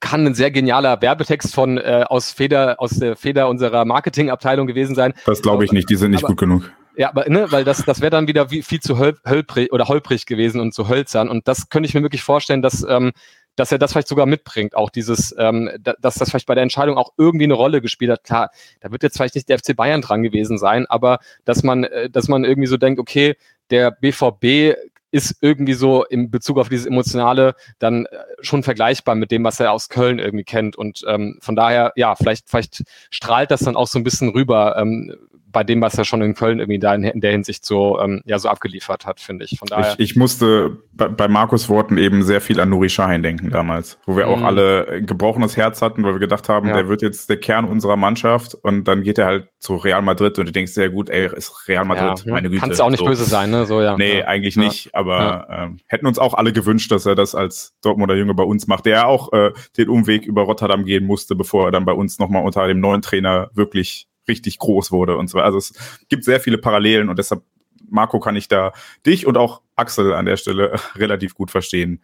kann ein sehr genialer Werbetext von äh, aus Feder aus der Feder unserer Marketingabteilung gewesen sein. Das glaube ich nicht, die sind nicht aber, gut genug. Ja, aber ne, weil das das wäre dann wieder wie, viel zu hölprig oder holprig gewesen und zu hölzern und das könnte ich mir wirklich vorstellen, dass ähm, dass er das vielleicht sogar mitbringt, auch dieses, ähm, dass das vielleicht bei der Entscheidung auch irgendwie eine Rolle gespielt hat. Klar, da wird jetzt vielleicht nicht der FC Bayern dran gewesen sein, aber dass man, äh, dass man irgendwie so denkt, okay, der BVB ist irgendwie so in Bezug auf dieses Emotionale dann äh, schon vergleichbar mit dem, was er aus Köln irgendwie kennt. Und ähm, von daher, ja, vielleicht, vielleicht strahlt das dann auch so ein bisschen rüber, ähm, bei dem, was er schon in Köln irgendwie da in, in der Hinsicht so, ähm, ja, so abgeliefert hat, finde ich. Von daher. Ich, ich musste bei, bei, Markus Worten eben sehr viel an Nuri Sahin denken damals, wo wir mhm. auch alle ein gebrochenes Herz hatten, weil wir gedacht haben, ja. der wird jetzt der Kern unserer Mannschaft und dann geht er halt zu Real Madrid und du denkst sehr gut, ey, ist Real Madrid, ja, meine Güte. Kannst du auch nicht so. böse sein, ne? So, ja. Nee, ja. eigentlich nicht, aber ähm, hätten uns auch alle gewünscht, dass er das als Dortmunder Junge bei uns macht, der ja auch äh, den Umweg über Rotterdam gehen musste, bevor er dann bei uns nochmal unter dem neuen Trainer wirklich richtig groß wurde und so. Also es gibt sehr viele Parallelen und deshalb, Marco, kann ich da dich und auch Axel an der Stelle relativ gut verstehen.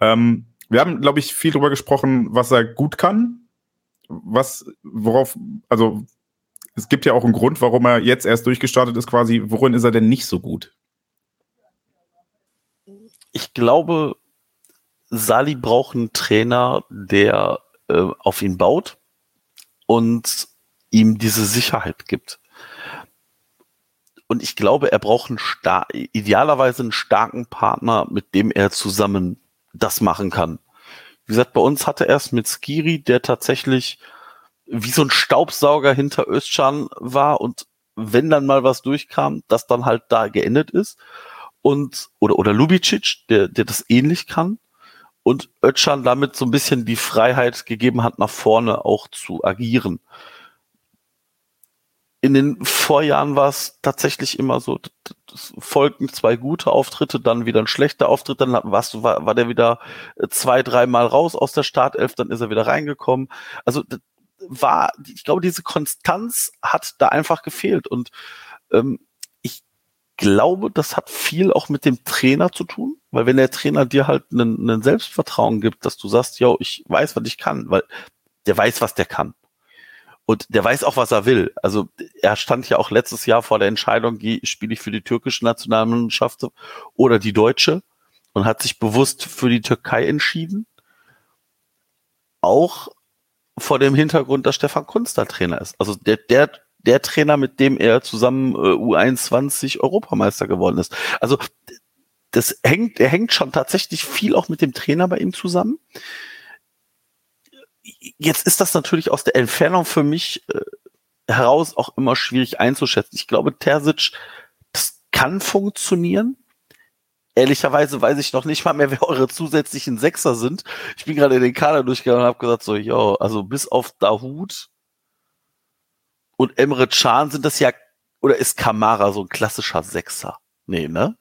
Ähm, wir haben, glaube ich, viel darüber gesprochen, was er gut kann. Was, worauf, also es gibt ja auch einen Grund, warum er jetzt erst durchgestartet ist, quasi, worin ist er denn nicht so gut? Ich glaube, Sali braucht einen Trainer, der äh, auf ihn baut und ihm diese Sicherheit gibt. Und ich glaube, er braucht einen star idealerweise einen starken Partner, mit dem er zusammen das machen kann. Wie gesagt, bei uns hatte er es mit Skiri, der tatsächlich wie so ein Staubsauger hinter Özcan war und wenn dann mal was durchkam, das dann halt da geendet ist. Und, oder, oder Lubicic, der, der das ähnlich kann. Und Özcan damit so ein bisschen die Freiheit gegeben hat, nach vorne auch zu agieren in den Vorjahren war es tatsächlich immer so, folgten zwei gute Auftritte, dann wieder ein schlechter Auftritt, dann warst du, war, war der wieder äh, zwei, dreimal raus aus der Startelf, dann ist er wieder reingekommen. Also war, ich glaube, diese Konstanz hat da einfach gefehlt. Und ähm, ich glaube, das hat viel auch mit dem Trainer zu tun, weil wenn der Trainer dir halt einen, einen Selbstvertrauen gibt, dass du sagst, yo, ich weiß, was ich kann, weil der weiß, was der kann. Und der weiß auch, was er will. Also er stand ja auch letztes Jahr vor der Entscheidung, spiele ich für die türkische Nationalmannschaft oder die deutsche und hat sich bewusst für die Türkei entschieden. Auch vor dem Hintergrund, dass Stefan Kunz da Trainer ist. Also der, der, der Trainer, mit dem er zusammen äh, U21 Europameister geworden ist. Also das hängt, er hängt schon tatsächlich viel auch mit dem Trainer bei ihm zusammen. Jetzt ist das natürlich aus der Entfernung für mich äh, heraus auch immer schwierig einzuschätzen. Ich glaube, Terzic, das kann funktionieren. Ehrlicherweise weiß ich noch nicht mal mehr, wer eure zusätzlichen Sechser sind. Ich bin gerade in den Kader durchgegangen und habe gesagt, so, yo, also bis auf Dahut und Emre Can sind das ja, oder ist Kamara so ein klassischer Sechser? Nee, ne?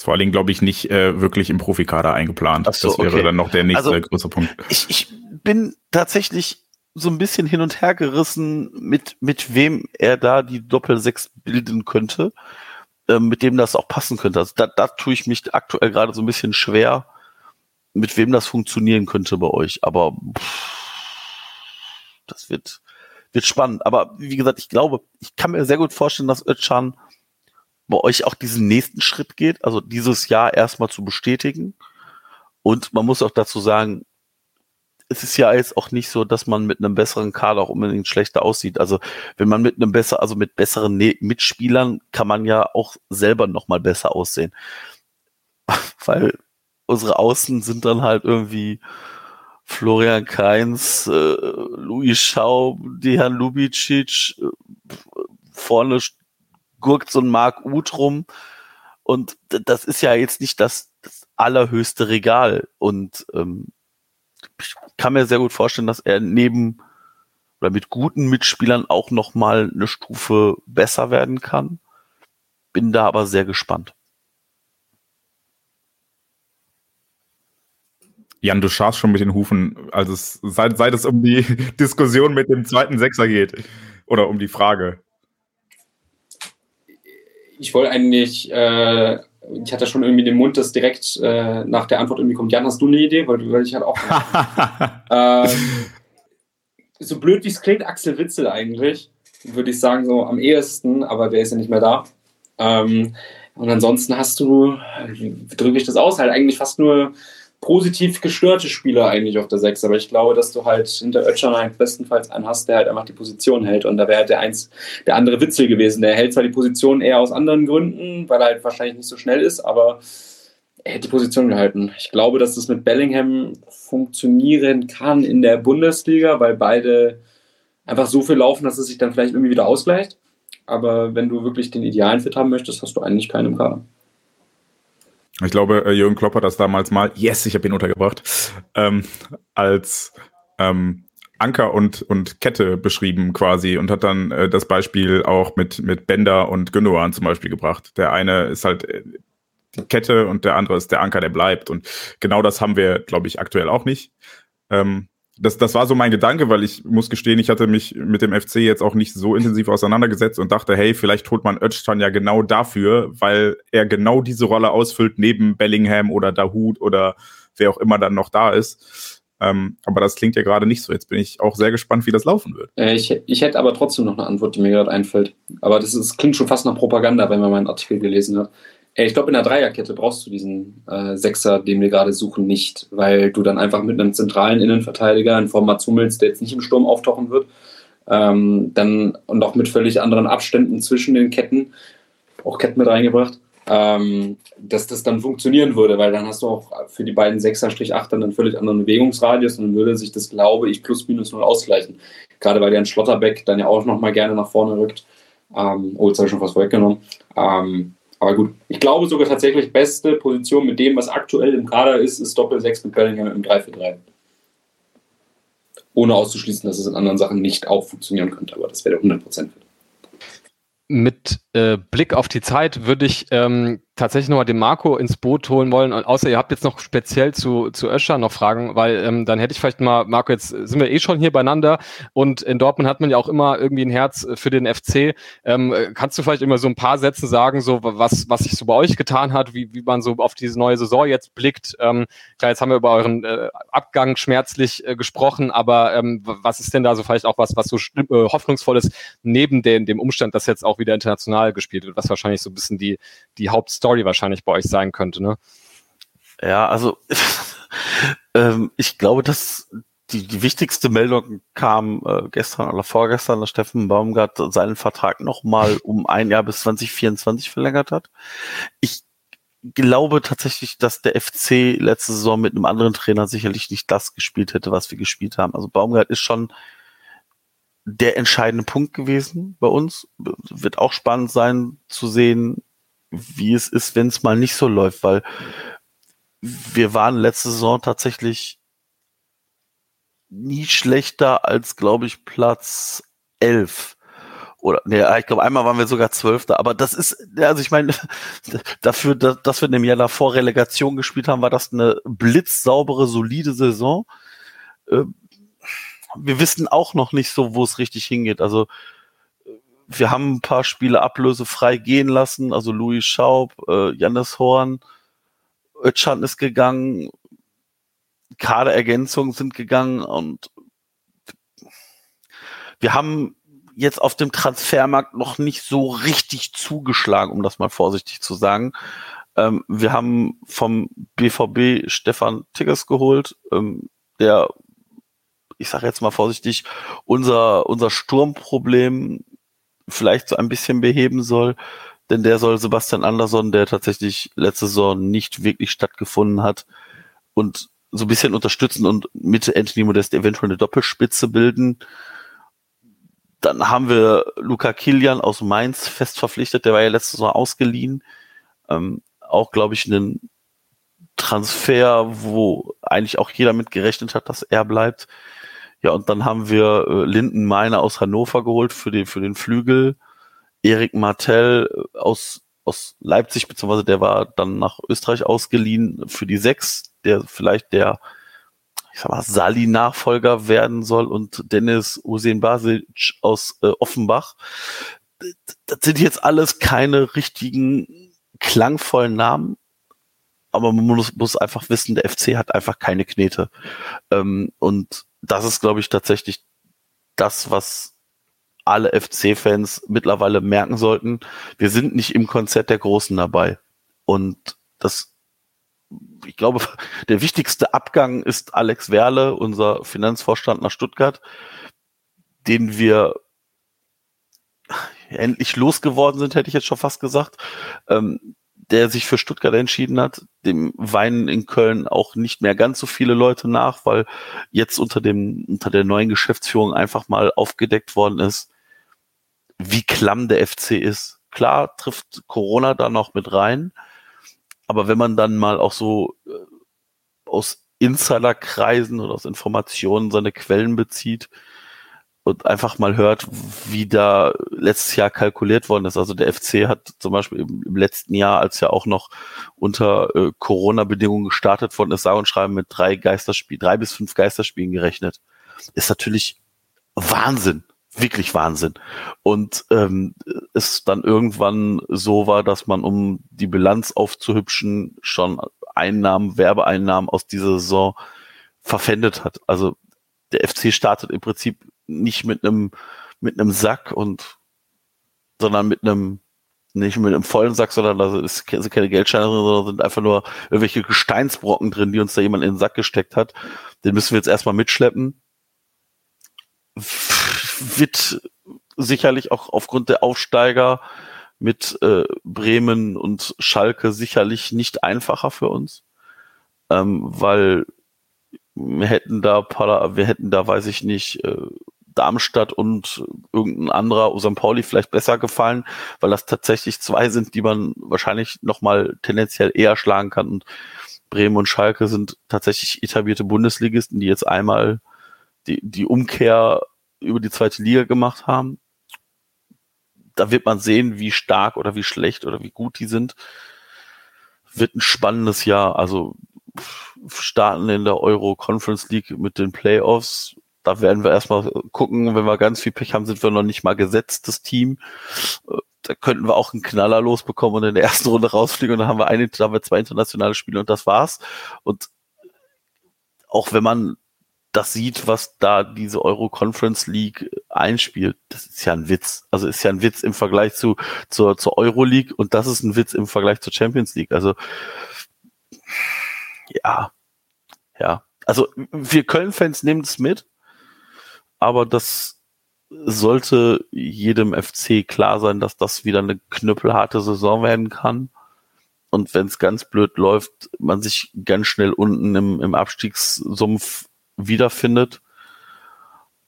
Ist vor allen Dingen, glaube ich, nicht äh, wirklich im Profikader eingeplant. So, das wäre okay. dann noch der nächste Also, große Punkt. Ich, ich bin tatsächlich so ein bisschen hin und her gerissen, mit, mit wem er da die Doppel-Sechs bilden könnte, äh, mit dem das auch passen könnte. Also da, da tue ich mich aktuell gerade so ein bisschen schwer, mit wem das funktionieren könnte bei euch. Aber pff, das wird, wird spannend. Aber wie gesagt, ich glaube, ich kann mir sehr gut vorstellen, dass Özcan bei euch auch diesen nächsten Schritt geht, also dieses Jahr erstmal zu bestätigen. Und man muss auch dazu sagen, es ist ja jetzt auch nicht so, dass man mit einem besseren Kader auch unbedingt schlechter aussieht. Also wenn man mit einem besser, also mit besseren Ne- Mitspielern kann man ja auch selber noch mal besser aussehen, weil unsere Außen sind dann halt irgendwie Florian Kainz, äh, Louis Schaub, Dejan Lubicic, äh, vorne gurkt so ein Mark Uth rum und das ist ja jetzt nicht das, das allerhöchste Regal und ähm, ich kann mir sehr gut vorstellen, dass er neben oder mit guten Mitspielern auch noch mal eine Stufe besser werden kann. Bin da aber sehr gespannt. Jan, du scharfst schon mit den Hufen, also es, seit, seit es um die Diskussion mit dem zweiten Sechser geht. Oder um die Frage. Ich wollte eigentlich, äh, ich hatte schon irgendwie den Mund, dass direkt äh, nach der Antwort irgendwie kommt. Jan, hast du eine Idee? Weil, weil ich halt auch. ähm, so blöd wie es klingt, Axel Witzel eigentlich, würde ich sagen, so am ehesten, aber der ist ja nicht mehr da. Ähm, und ansonsten hast du, wie drücke ich das aus, halt eigentlich fast nur positiv gestörte Spieler eigentlich auf der 6. Aber ich glaube, dass du halt hinter halt bestenfalls einen hast, der halt einfach die Position hält. Und da wäre halt der, eins, der andere Witzel gewesen. Der hält zwar die Position eher aus anderen Gründen, weil er halt wahrscheinlich nicht so schnell ist, aber er hätte die Position gehalten. Ich glaube, dass das mit Bellingham funktionieren kann in der Bundesliga, weil beide einfach so viel laufen, dass es sich dann vielleicht irgendwie wieder ausgleicht. Aber wenn du wirklich den idealen Fit haben möchtest, hast du eigentlich keinen im Kader. Ich glaube, äh, Jürgen Klopp hat das damals mal, yes, ich habe ihn untergebracht, ähm, als ähm, Anker und, und Kette beschrieben quasi und hat dann äh, das Beispiel auch mit, mit Bender und Gündogan zum Beispiel gebracht. Der eine ist halt äh, die Kette und der andere ist der Anker, der bleibt. Und genau das haben wir, glaube ich, aktuell auch nicht. Ähm, das, das war so mein Gedanke, weil ich muss gestehen, ich hatte mich mit dem FC jetzt auch nicht so intensiv auseinandergesetzt und dachte, hey, vielleicht holt man Özcan ja genau dafür, weil er genau diese Rolle ausfüllt, neben Bellingham oder Dahut oder wer auch immer dann noch da ist. Ähm, aber das klingt ja gerade nicht so. Jetzt bin ich auch sehr gespannt, wie das laufen wird. Äh, ich, ich hätte aber trotzdem noch eine Antwort, die mir gerade einfällt. Aber das, ist, klingt schon fast nach Propaganda, wenn man meinen Artikel gelesen hat. Ich glaube, in der Dreierkette brauchst du diesen äh, Sechser, den wir gerade suchen, nicht, weil du dann einfach mit einem zentralen Innenverteidiger in Form Mats Hummels, der jetzt nicht im Sturm auftauchen wird, ähm, dann und auch mit völlig anderen Abständen zwischen den Ketten, auch Ketten mit reingebracht, ähm, dass das dann funktionieren würde, weil dann hast du auch für die beiden 6er-8 dann einen völlig anderen Bewegungsradius und dann würde sich das, glaube ich, plus minus null ausgleichen. Gerade weil der Schlotterbeck dann ja auch nochmal gerne nach vorne rückt. Ähm, oh, jetzt habe ich schon fast vorweggenommen. Ähm, aber gut, ich glaube sogar tatsächlich beste Position mit dem, was aktuell im Kader ist, ist Doppel-6 mit Bellingham im 3-4-3. Ohne auszuschließen, dass es in anderen Sachen nicht auch funktionieren könnte, aber das wäre der 100% Fit. Mit äh, Blick auf die Zeit würde ich ähm, tatsächlich nochmal den Marco ins Boot holen wollen. Und außer ihr habt jetzt noch speziell zu, zu Öscher noch Fragen, weil ähm, dann hätte ich vielleicht mal, Marco, jetzt sind wir eh schon hier beieinander und in Dortmund hat man ja auch immer irgendwie ein Herz für den FC. Ähm, kannst du vielleicht immer so ein paar Sätze sagen, so was, was sich so bei euch getan hat, wie, wie man so auf diese neue Saison jetzt blickt? Ähm, klar, jetzt haben wir über euren äh, Abgang schmerzlich äh, gesprochen, aber ähm, was ist denn da so vielleicht auch was, was so äh, hoffnungsvolles neben den, dem Umstand, dass jetzt auch wieder international gespielt wird, was wahrscheinlich so ein bisschen die, die Hauptstory wahrscheinlich bei euch sein könnte, ne? Ja, also ähm, ich glaube, dass die, die wichtigste Meldung kam äh, gestern oder vorgestern, dass Steffen Baumgart seinen Vertrag nochmal um ein Jahr bis 2024 verlängert hat. Ich glaube tatsächlich, dass der FC letzte Saison mit einem anderen Trainer sicherlich nicht das gespielt hätte, was wir gespielt haben. Also Baumgart ist schon der entscheidende Punkt gewesen bei uns. Wird auch spannend sein zu sehen, wie es ist, wenn es mal nicht so läuft, weil wir waren letzte Saison tatsächlich nie schlechter als, glaube ich, Platz elf oder nee, ich glaube einmal waren wir sogar Zwölfter, aber das ist, also ich meine, dafür, dass wir in dem Jahr davor Relegation gespielt haben, war das eine blitzsaubere, solide Saison. Wir wissen auch noch nicht so, wo es richtig hingeht. Also wir haben ein paar Spiele ablösefrei gehen lassen, also Louis Schaub, äh, Jannis Horn, Özcan ist gegangen, Kaderergänzungen sind gegangen und wir haben jetzt auf dem Transfermarkt noch nicht so richtig zugeschlagen, um das mal vorsichtig zu sagen. Ähm, wir haben vom BVB Stefan Tiggers geholt, ähm, der, ich sage jetzt mal vorsichtig, unser, unser Sturmproblem vielleicht so ein bisschen beheben soll. Denn der soll Sebastian Andersson, der tatsächlich letzte Saison nicht wirklich stattgefunden hat, und so ein bisschen unterstützen und mit Anthony Modest eventuell eine Doppelspitze bilden. Dann haben wir Luca Kilian aus Mainz fest verpflichtet, der war ja letztes Jahr ausgeliehen. Ähm, auch, glaube ich, ein Transfer, wo eigentlich auch jeder mit gerechnet hat, dass er bleibt. Ja, und dann haben wir äh, Linden Meiner aus Hannover geholt für den, für den Flügel. Erik Martell äh, aus, aus Leipzig, beziehungsweise der war dann nach Österreich ausgeliehen für die Sechs, der vielleicht der ich sag mal, Sali-Nachfolger werden soll und Dennis Usen Basic aus äh, Offenbach. Das sind jetzt alles keine richtigen klangvollen Namen, aber man muss, muss einfach wissen, der FC hat einfach keine Knete. Ähm, und das ist, glaube ich, tatsächlich das, was alle FC-Fans mittlerweile merken sollten. Wir sind nicht im Konzert der Großen dabei. Und das ich glaube, der wichtigste Abgang ist Alex Werle, unser Finanzvorstand nach Stuttgart, den wir endlich losgeworden sind, hätte ich jetzt schon fast gesagt, ähm, der sich für Stuttgart entschieden hat. Dem weinen in Köln auch nicht mehr ganz so viele Leute nach, weil jetzt unter dem, unter der neuen Geschäftsführung einfach mal aufgedeckt worden ist, wie klamm der FC ist. Klar trifft Corona da noch mit rein, aber wenn man dann mal auch so äh, aus Insiderkreisen oder aus Informationen seine Quellen bezieht und einfach mal hört, wie da letztes Jahr kalkuliert worden ist. Also der FC hat zum Beispiel im, im letzten Jahr, als ja auch noch unter äh, Corona-Bedingungen gestartet worden ist, sage und schreiben mit drei Geisterspielen, drei bis fünf Geisterspielen gerechnet. Ist natürlich Wahnsinn wirklich Wahnsinn. Und ähm, es dann irgendwann so war, dass man, um die Bilanz aufzuhübschen, schon Einnahmen, Werbeeinnahmen aus dieser Saison verpfändet hat. Also der FC startet im Prinzip nicht mit einem mit einem Sack und sondern mit einem nicht mit einem vollen Sack, sondern da sind keine Geldscheine drin, sondern sind einfach nur irgendwelche Gesteinsbrocken drin, die uns da jemand in den Sack gesteckt hat. Den müssen wir jetzt erstmal mitschleppen wird sicherlich auch aufgrund der Aufsteiger mit äh, Bremen und Schalke sicherlich nicht einfacher für uns, ähm, weil wir hätten da, wir hätten da, weiß ich nicht, äh, Darmstadt und irgendein anderer St. Pauli vielleicht besser gefallen, weil das tatsächlich zwei sind, die man wahrscheinlich nochmal tendenziell eher schlagen kann. Und Bremen und Schalke sind tatsächlich etablierte Bundesligisten, die jetzt einmal die, die Umkehr über die zweite Liga gemacht haben. Da wird man sehen, wie stark oder wie schlecht oder wie gut die sind. Wird ein spannendes Jahr. Also starten in der Euro Conference League mit den Playoffs. Da werden wir erstmal gucken. Wenn wir ganz viel Pech haben, sind wir noch nicht mal gesetztes Team. Da könnten wir auch einen Knaller losbekommen und in der ersten Runde rausfliegen und dann haben wir eine, da haben wir zwei internationale Spiele und das war's. Und auch wenn man das sieht, was da diese Euro Conference League einspielt, das ist ja ein Witz. Also ist ja ein Witz im Vergleich zu zur, zur Euro League und das ist ein Witz im Vergleich zur Champions League. Also ja, ja. also wir Köln-Fans nehmen es mit, aber das sollte jedem FC klar sein, dass das wieder eine knüppelharte Saison werden kann. Und wenn es ganz blöd läuft, man sich ganz schnell unten im, im Abstiegssumpf wiederfindet.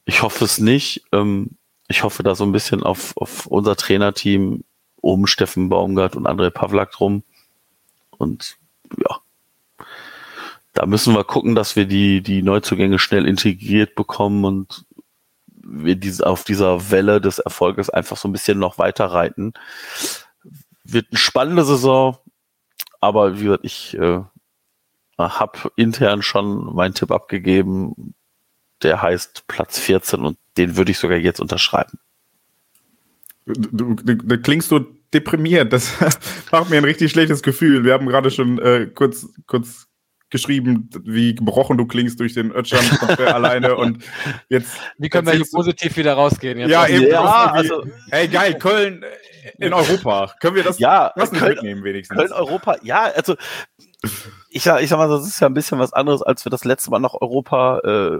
Ich hoffe es nicht. Ähm, ich hoffe da so ein bisschen auf, auf unser Trainerteam um Steffen Baumgart und André Pavlak drum. Und ja, da müssen wir gucken, dass wir die, die Neuzugänge schnell integriert bekommen und wir diese, auf dieser Welle des Erfolges einfach so ein bisschen noch weiter reiten. Wird eine spannende Saison, aber wie gesagt, ich äh, habe intern schon meinen Tipp abgegeben. Der heißt Platz 14 und den würde ich sogar jetzt unterschreiben. Du, du, du klingst so deprimiert. Das macht mir ein richtig schlechtes Gefühl. Wir haben gerade schon äh, kurz, kurz geschrieben, wie gebrochen du klingst durch den Ötschern alleine und jetzt. Wie können wir hier positiv wieder rausgehen? Jetzt ja, eben. Ja, also, ey, geil, Köln in Europa. Können wir das, ja, das Köln, mitnehmen wenigstens? Köln, Europa, ja, also ich, ich sag mal, das ist ja ein bisschen was anderes, als wir das letzte Mal nach Europa äh,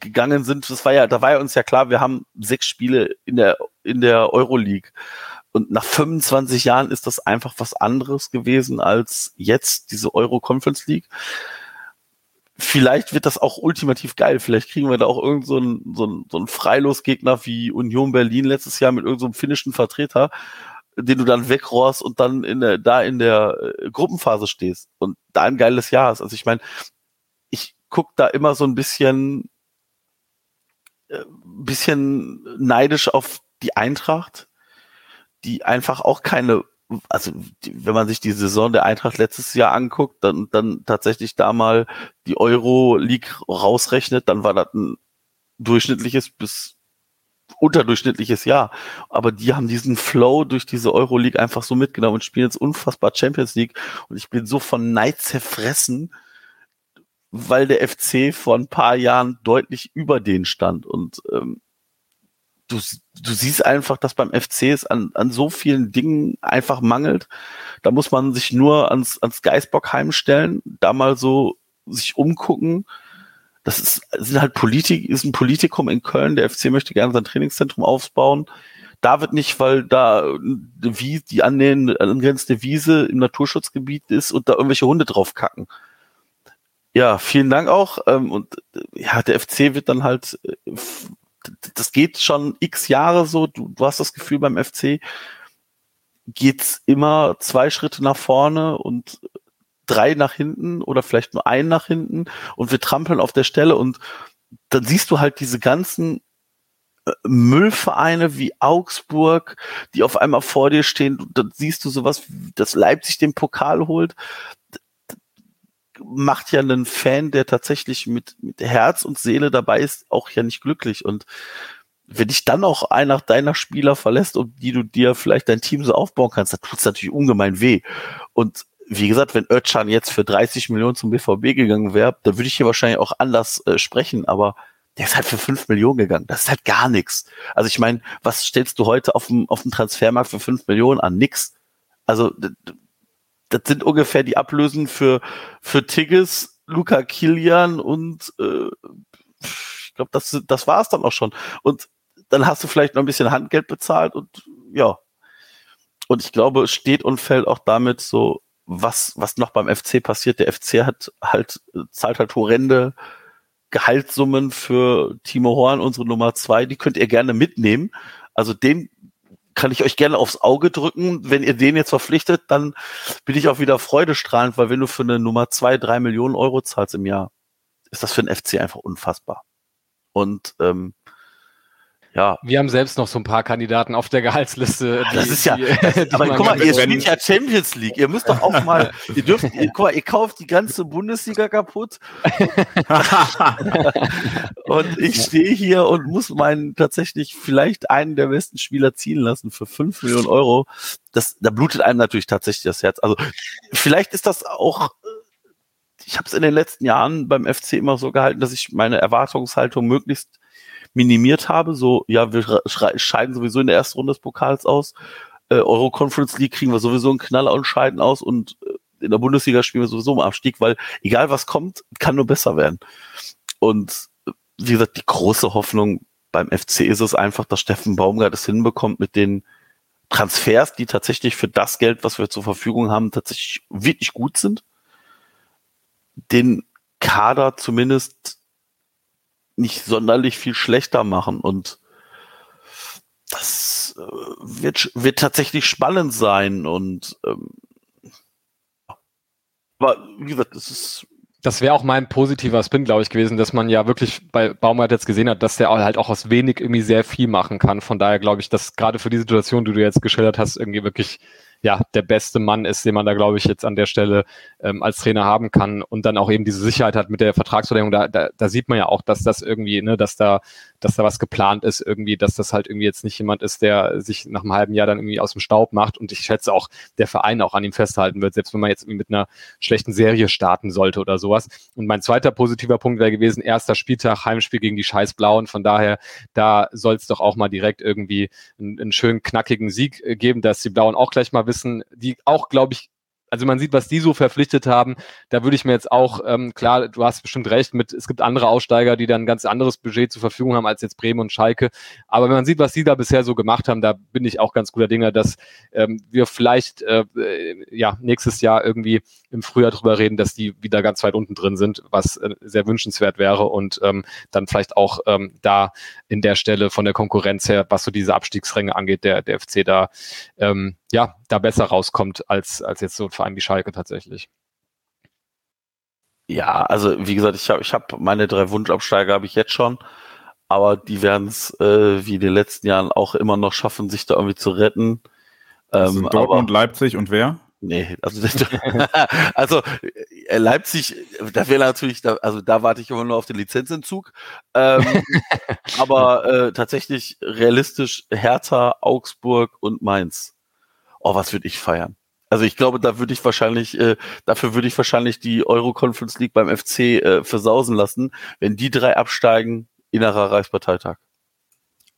gegangen sind. Das war ja, da war ja uns ja klar, wir haben sechs Spiele in der in der Euroleague. Und nach 25 Jahren ist das einfach was anderes gewesen als jetzt diese Euro Conference League. Vielleicht wird das auch ultimativ geil. Vielleicht kriegen wir da auch irgend so einen, so einen, Freilosgegner wie Union Berlin letztes Jahr mit irgendeinem so finnischen Vertreter, den du dann wegrohrst und dann in der, da in der äh, Gruppenphase stehst und da ein geiles Jahr hast. Also ich meine, ich guck da immer so ein bisschen, äh, bisschen neidisch auf die Eintracht, die einfach auch keine, also die, wenn man sich die Saison der Eintracht letztes Jahr anguckt, dann, dann tatsächlich da mal die Euro League rausrechnet, dann war das ein durchschnittliches bis unterdurchschnittliches Jahr. Aber die haben diesen Flow durch diese Euroleague einfach so mitgenommen und spielen jetzt unfassbar Champions League. Und ich bin so von Neid zerfressen, weil der FC vor ein paar Jahren deutlich über den stand. Und ähm, du, du siehst einfach, dass beim FC es an, an so vielen Dingen einfach mangelt. Da muss man sich nur ans, ans Geisbockheim stellen, da mal so sich umgucken. Das ist, sind halt Politik, ist ein Politikum in Köln. Der FC möchte gerne sein Trainingszentrum aufbauen. Da wird nicht, weil da wie die angrenzende Wiese im Naturschutzgebiet ist und da irgendwelche Hunde drauf kacken. Ja, vielen Dank auch. Ähm, und ja, der FC wird dann halt äh, das geht schon x Jahre so. Du, du hast das Gefühl, beim FC geht's immer zwei Schritte nach vorne und drei nach hinten oder vielleicht nur ein nach hinten und wir trampeln auf der Stelle und dann siehst du halt diese ganzen äh, Müllvereine wie Augsburg, die auf einmal vor dir stehen, dann siehst du sowas, dass Leipzig den Pokal holt macht ja einen Fan, der tatsächlich mit, mit Herz und Seele dabei ist, auch ja nicht glücklich. Und wenn dich dann auch einer deiner Spieler verlässt, um die du dir vielleicht dein Team so aufbauen kannst, dann tut es natürlich ungemein weh. Und wie gesagt, wenn Özcan jetzt für 30 Millionen zum BVB gegangen wäre, dann würde ich hier wahrscheinlich auch anders äh, sprechen, aber der ist halt für 5 Millionen gegangen. Das ist halt gar nichts. Also ich meine, was stellst du heute auf dem, auf dem Transfermarkt für 5 Millionen an? Nix. Also das sind ungefähr die Ablösen für, für Tigges, Luca Kilian und äh, ich glaube, das, das war es dann auch schon. Und dann hast du vielleicht noch ein bisschen Handgeld bezahlt und ja. Und ich glaube, es steht und fällt auch damit so, was, was noch beim FC passiert. Der FC hat halt, zahlt halt horrende Gehaltssummen für Timo Horn, unsere Nummer zwei, die könnt ihr gerne mitnehmen. Also den kann ich euch gerne aufs Auge drücken. Wenn ihr den jetzt verpflichtet, dann bin ich auch wieder freudestrahlend, weil wenn du für eine Nummer zwei, drei Millionen Euro zahlst im Jahr, ist das für den FC einfach unfassbar. Und ähm, ja. Wir haben selbst noch so ein paar Kandidaten auf der Gehaltsliste. Die, das ist ja, das, aber guck mal, ihr spielt ja Champions League. Ihr müsst doch auch mal, ihr dürft, ihr, guck mal, ihr kauft die ganze Bundesliga kaputt. und ich stehe hier und muss meinen tatsächlich vielleicht einen der besten Spieler ziehen lassen für fünf Millionen Euro. Das, da blutet einem natürlich tatsächlich das Herz. Also vielleicht ist das auch ich habe es in den letzten Jahren beim FC immer so gehalten, dass ich meine Erwartungshaltung möglichst minimiert habe. So, ja, wir scheiden sowieso in der ersten Runde des Pokals aus. Äh, Euro Conference League kriegen wir sowieso einen Knaller und scheiden aus und äh, in der Bundesliga spielen wir sowieso im Abstieg, weil egal was kommt, kann nur besser werden. Und wie gesagt, die große Hoffnung beim FC ist es einfach, dass Steffen Baumgart es hinbekommt mit den Transfers, die tatsächlich für das Geld, was wir zur Verfügung haben, tatsächlich wirklich gut sind, den Kader zumindest nicht sonderlich viel schlechter machen. Und das äh, wird, wird tatsächlich spannend sein. Und ähm, aber wie gesagt, es ist das wäre auch mein positiver Spin, glaube ich, gewesen, dass man ja wirklich bei Baumgart jetzt gesehen hat, dass der halt auch aus wenig irgendwie sehr viel machen kann. Von daher glaube ich, dass gerade für die Situation, die du jetzt geschildert hast, irgendwie wirklich ja, der beste Mann ist, den man da, glaube ich, jetzt an der Stelle ähm, als Trainer haben kann und dann auch eben diese Sicherheit hat mit der Vertragsverlängerung. Da, da, da sieht man ja auch, dass das irgendwie, ne, dass da, dass da was geplant ist, irgendwie, dass das halt irgendwie jetzt nicht jemand ist, der sich nach einem halben Jahr dann irgendwie aus dem Staub macht. Und ich schätze auch, der Verein auch an ihm festhalten wird, selbst wenn man jetzt mit einer schlechten Serie starten sollte oder sowas. Und mein zweiter positiver Punkt wäre gewesen, erster Spieltag, Heimspiel gegen die Scheißblauen. Von daher, da soll es doch auch mal direkt irgendwie einen, einen schönen knackigen Sieg äh, geben, dass die Blauen auch gleich mal wissen, wissen, die auch, glaube ich, also man sieht, was die so verpflichtet haben. Da würde ich mir jetzt auch, ähm, klar, du hast bestimmt recht, mit, es gibt andere Aussteiger, die dann ein ganz anderes Budget zur Verfügung haben als jetzt Bremen und Schalke. Aber wenn man sieht, was die da bisher so gemacht haben, da bin ich auch ganz guter Dinger, dass ähm, wir vielleicht äh, ja nächstes Jahr irgendwie im Frühjahr drüber reden, dass die wieder ganz weit unten drin sind, was äh, sehr wünschenswert wäre und ähm, dann vielleicht auch ähm, da in der Stelle von der Konkurrenz her, was so diese Abstiegsränge angeht, der, der FC da ähm, ja, da besser rauskommt als, als jetzt so ein Verein wie Schalke tatsächlich. Ja, also wie gesagt, ich habe ich hab meine drei Wunschabsteiger habe ich jetzt schon, aber die werden es äh, wie in den letzten Jahren auch immer noch schaffen, sich da irgendwie zu retten. Ähm, Dortmund, aber, Leipzig und wer? Nee, also, also äh, Leipzig, da wäre natürlich, da, also da warte ich immer nur auf den Lizenzentzug. Ähm, aber äh, tatsächlich realistisch Hertha, Augsburg und Mainz oh, was würde ich feiern? Also ich glaube, da würde ich wahrscheinlich, äh, dafür würde ich wahrscheinlich die Euro Conference League beim FC äh, versausen lassen, wenn die drei absteigen, innerer Reichsparteitag.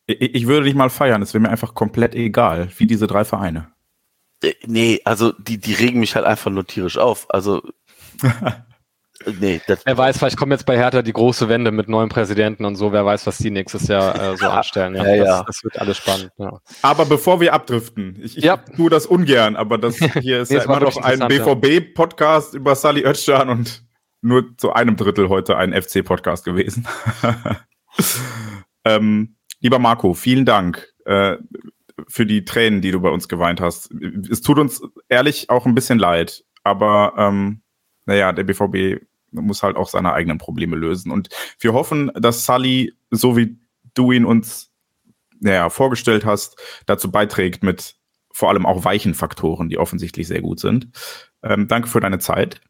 Ich, ich würde dich mal feiern, es wäre mir einfach komplett egal, wie diese drei Vereine. Äh, nee, also die, die regen mich halt einfach nur tierisch auf. Also Nee, wer weiß, vielleicht kommt jetzt bei Hertha die große Wende mit neuen Präsidenten und so. Wer weiß, was die nächstes Jahr äh, so anstellen. Ja, ja, das, ja. das, wird alles spannend. Ja. Aber bevor wir abdriften, ich, ich ja. tue das ungern, aber das hier ist nee, ja immer noch ein BVB-Podcast über Sally Özcan und nur zu einem Drittel heute ein FC-Podcast gewesen. ähm, lieber Marco, vielen Dank äh, für die Tränen, die du bei uns geweint hast. Es tut uns ehrlich auch ein bisschen leid, aber ähm, naja, der BVB muss halt auch seine eigenen Probleme lösen. Und wir hoffen, dass Sully, so wie du ihn uns naja, vorgestellt hast, dazu beiträgt mit vor allem auch weichen Faktoren, die offensichtlich sehr gut sind. Ähm, danke für deine Zeit.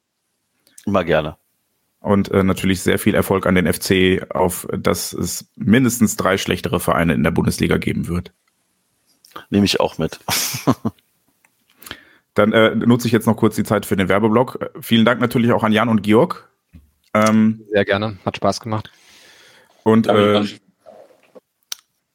Immer gerne. Und äh, natürlich sehr viel Erfolg an den FC, auf dass es mindestens drei schlechtere Vereine in der Bundesliga geben wird. Nehme ich auch mit. Dann äh, nutze ich jetzt noch kurz die Zeit für den Werbeblock. Äh, vielen Dank natürlich auch an Jan und Georg. Ähm, Sehr gerne, hat Spaß gemacht. Und äh,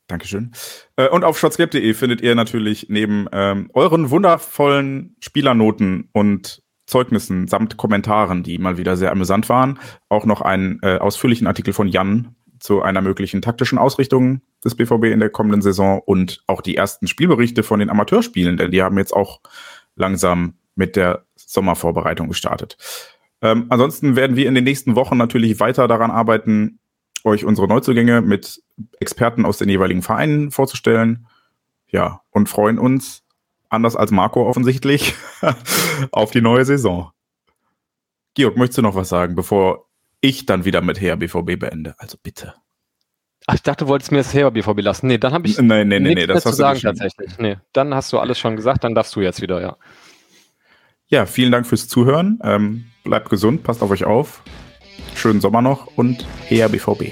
Dankeschön. Äh, und auf shotscape.de findet ihr natürlich neben ähm, euren wundervollen Spielernoten und Zeugnissen samt Kommentaren, die mal wieder sehr amüsant waren, auch noch einen äh, ausführlichen Artikel von Jan zu einer möglichen taktischen Ausrichtung des BVB in der kommenden Saison und auch die ersten Spielberichte von den Amateurspielen, denn die haben jetzt auch langsam mit der Sommervorbereitung gestartet. Ähm, ansonsten werden wir in den nächsten Wochen natürlich weiter daran arbeiten, euch unsere Neuzugänge mit Experten aus den jeweiligen Vereinen vorzustellen. Ja, und freuen uns, anders als Marco offensichtlich, auf die neue Saison. Georg, möchtest du noch was sagen, bevor ich dann wieder mit Her BVB beende? Also bitte. Ach, ich dachte, du wolltest mir das Her BVB lassen. Nee, dann habe ich nee, nee, nee, nee, das zu sagen tatsächlich. Nee, dann hast du alles schon gesagt, dann darfst du jetzt wieder, ja. Ja, vielen Dank fürs Zuhören. Ähm, bleibt gesund, passt auf euch auf. Schönen Sommer noch und Her BVB.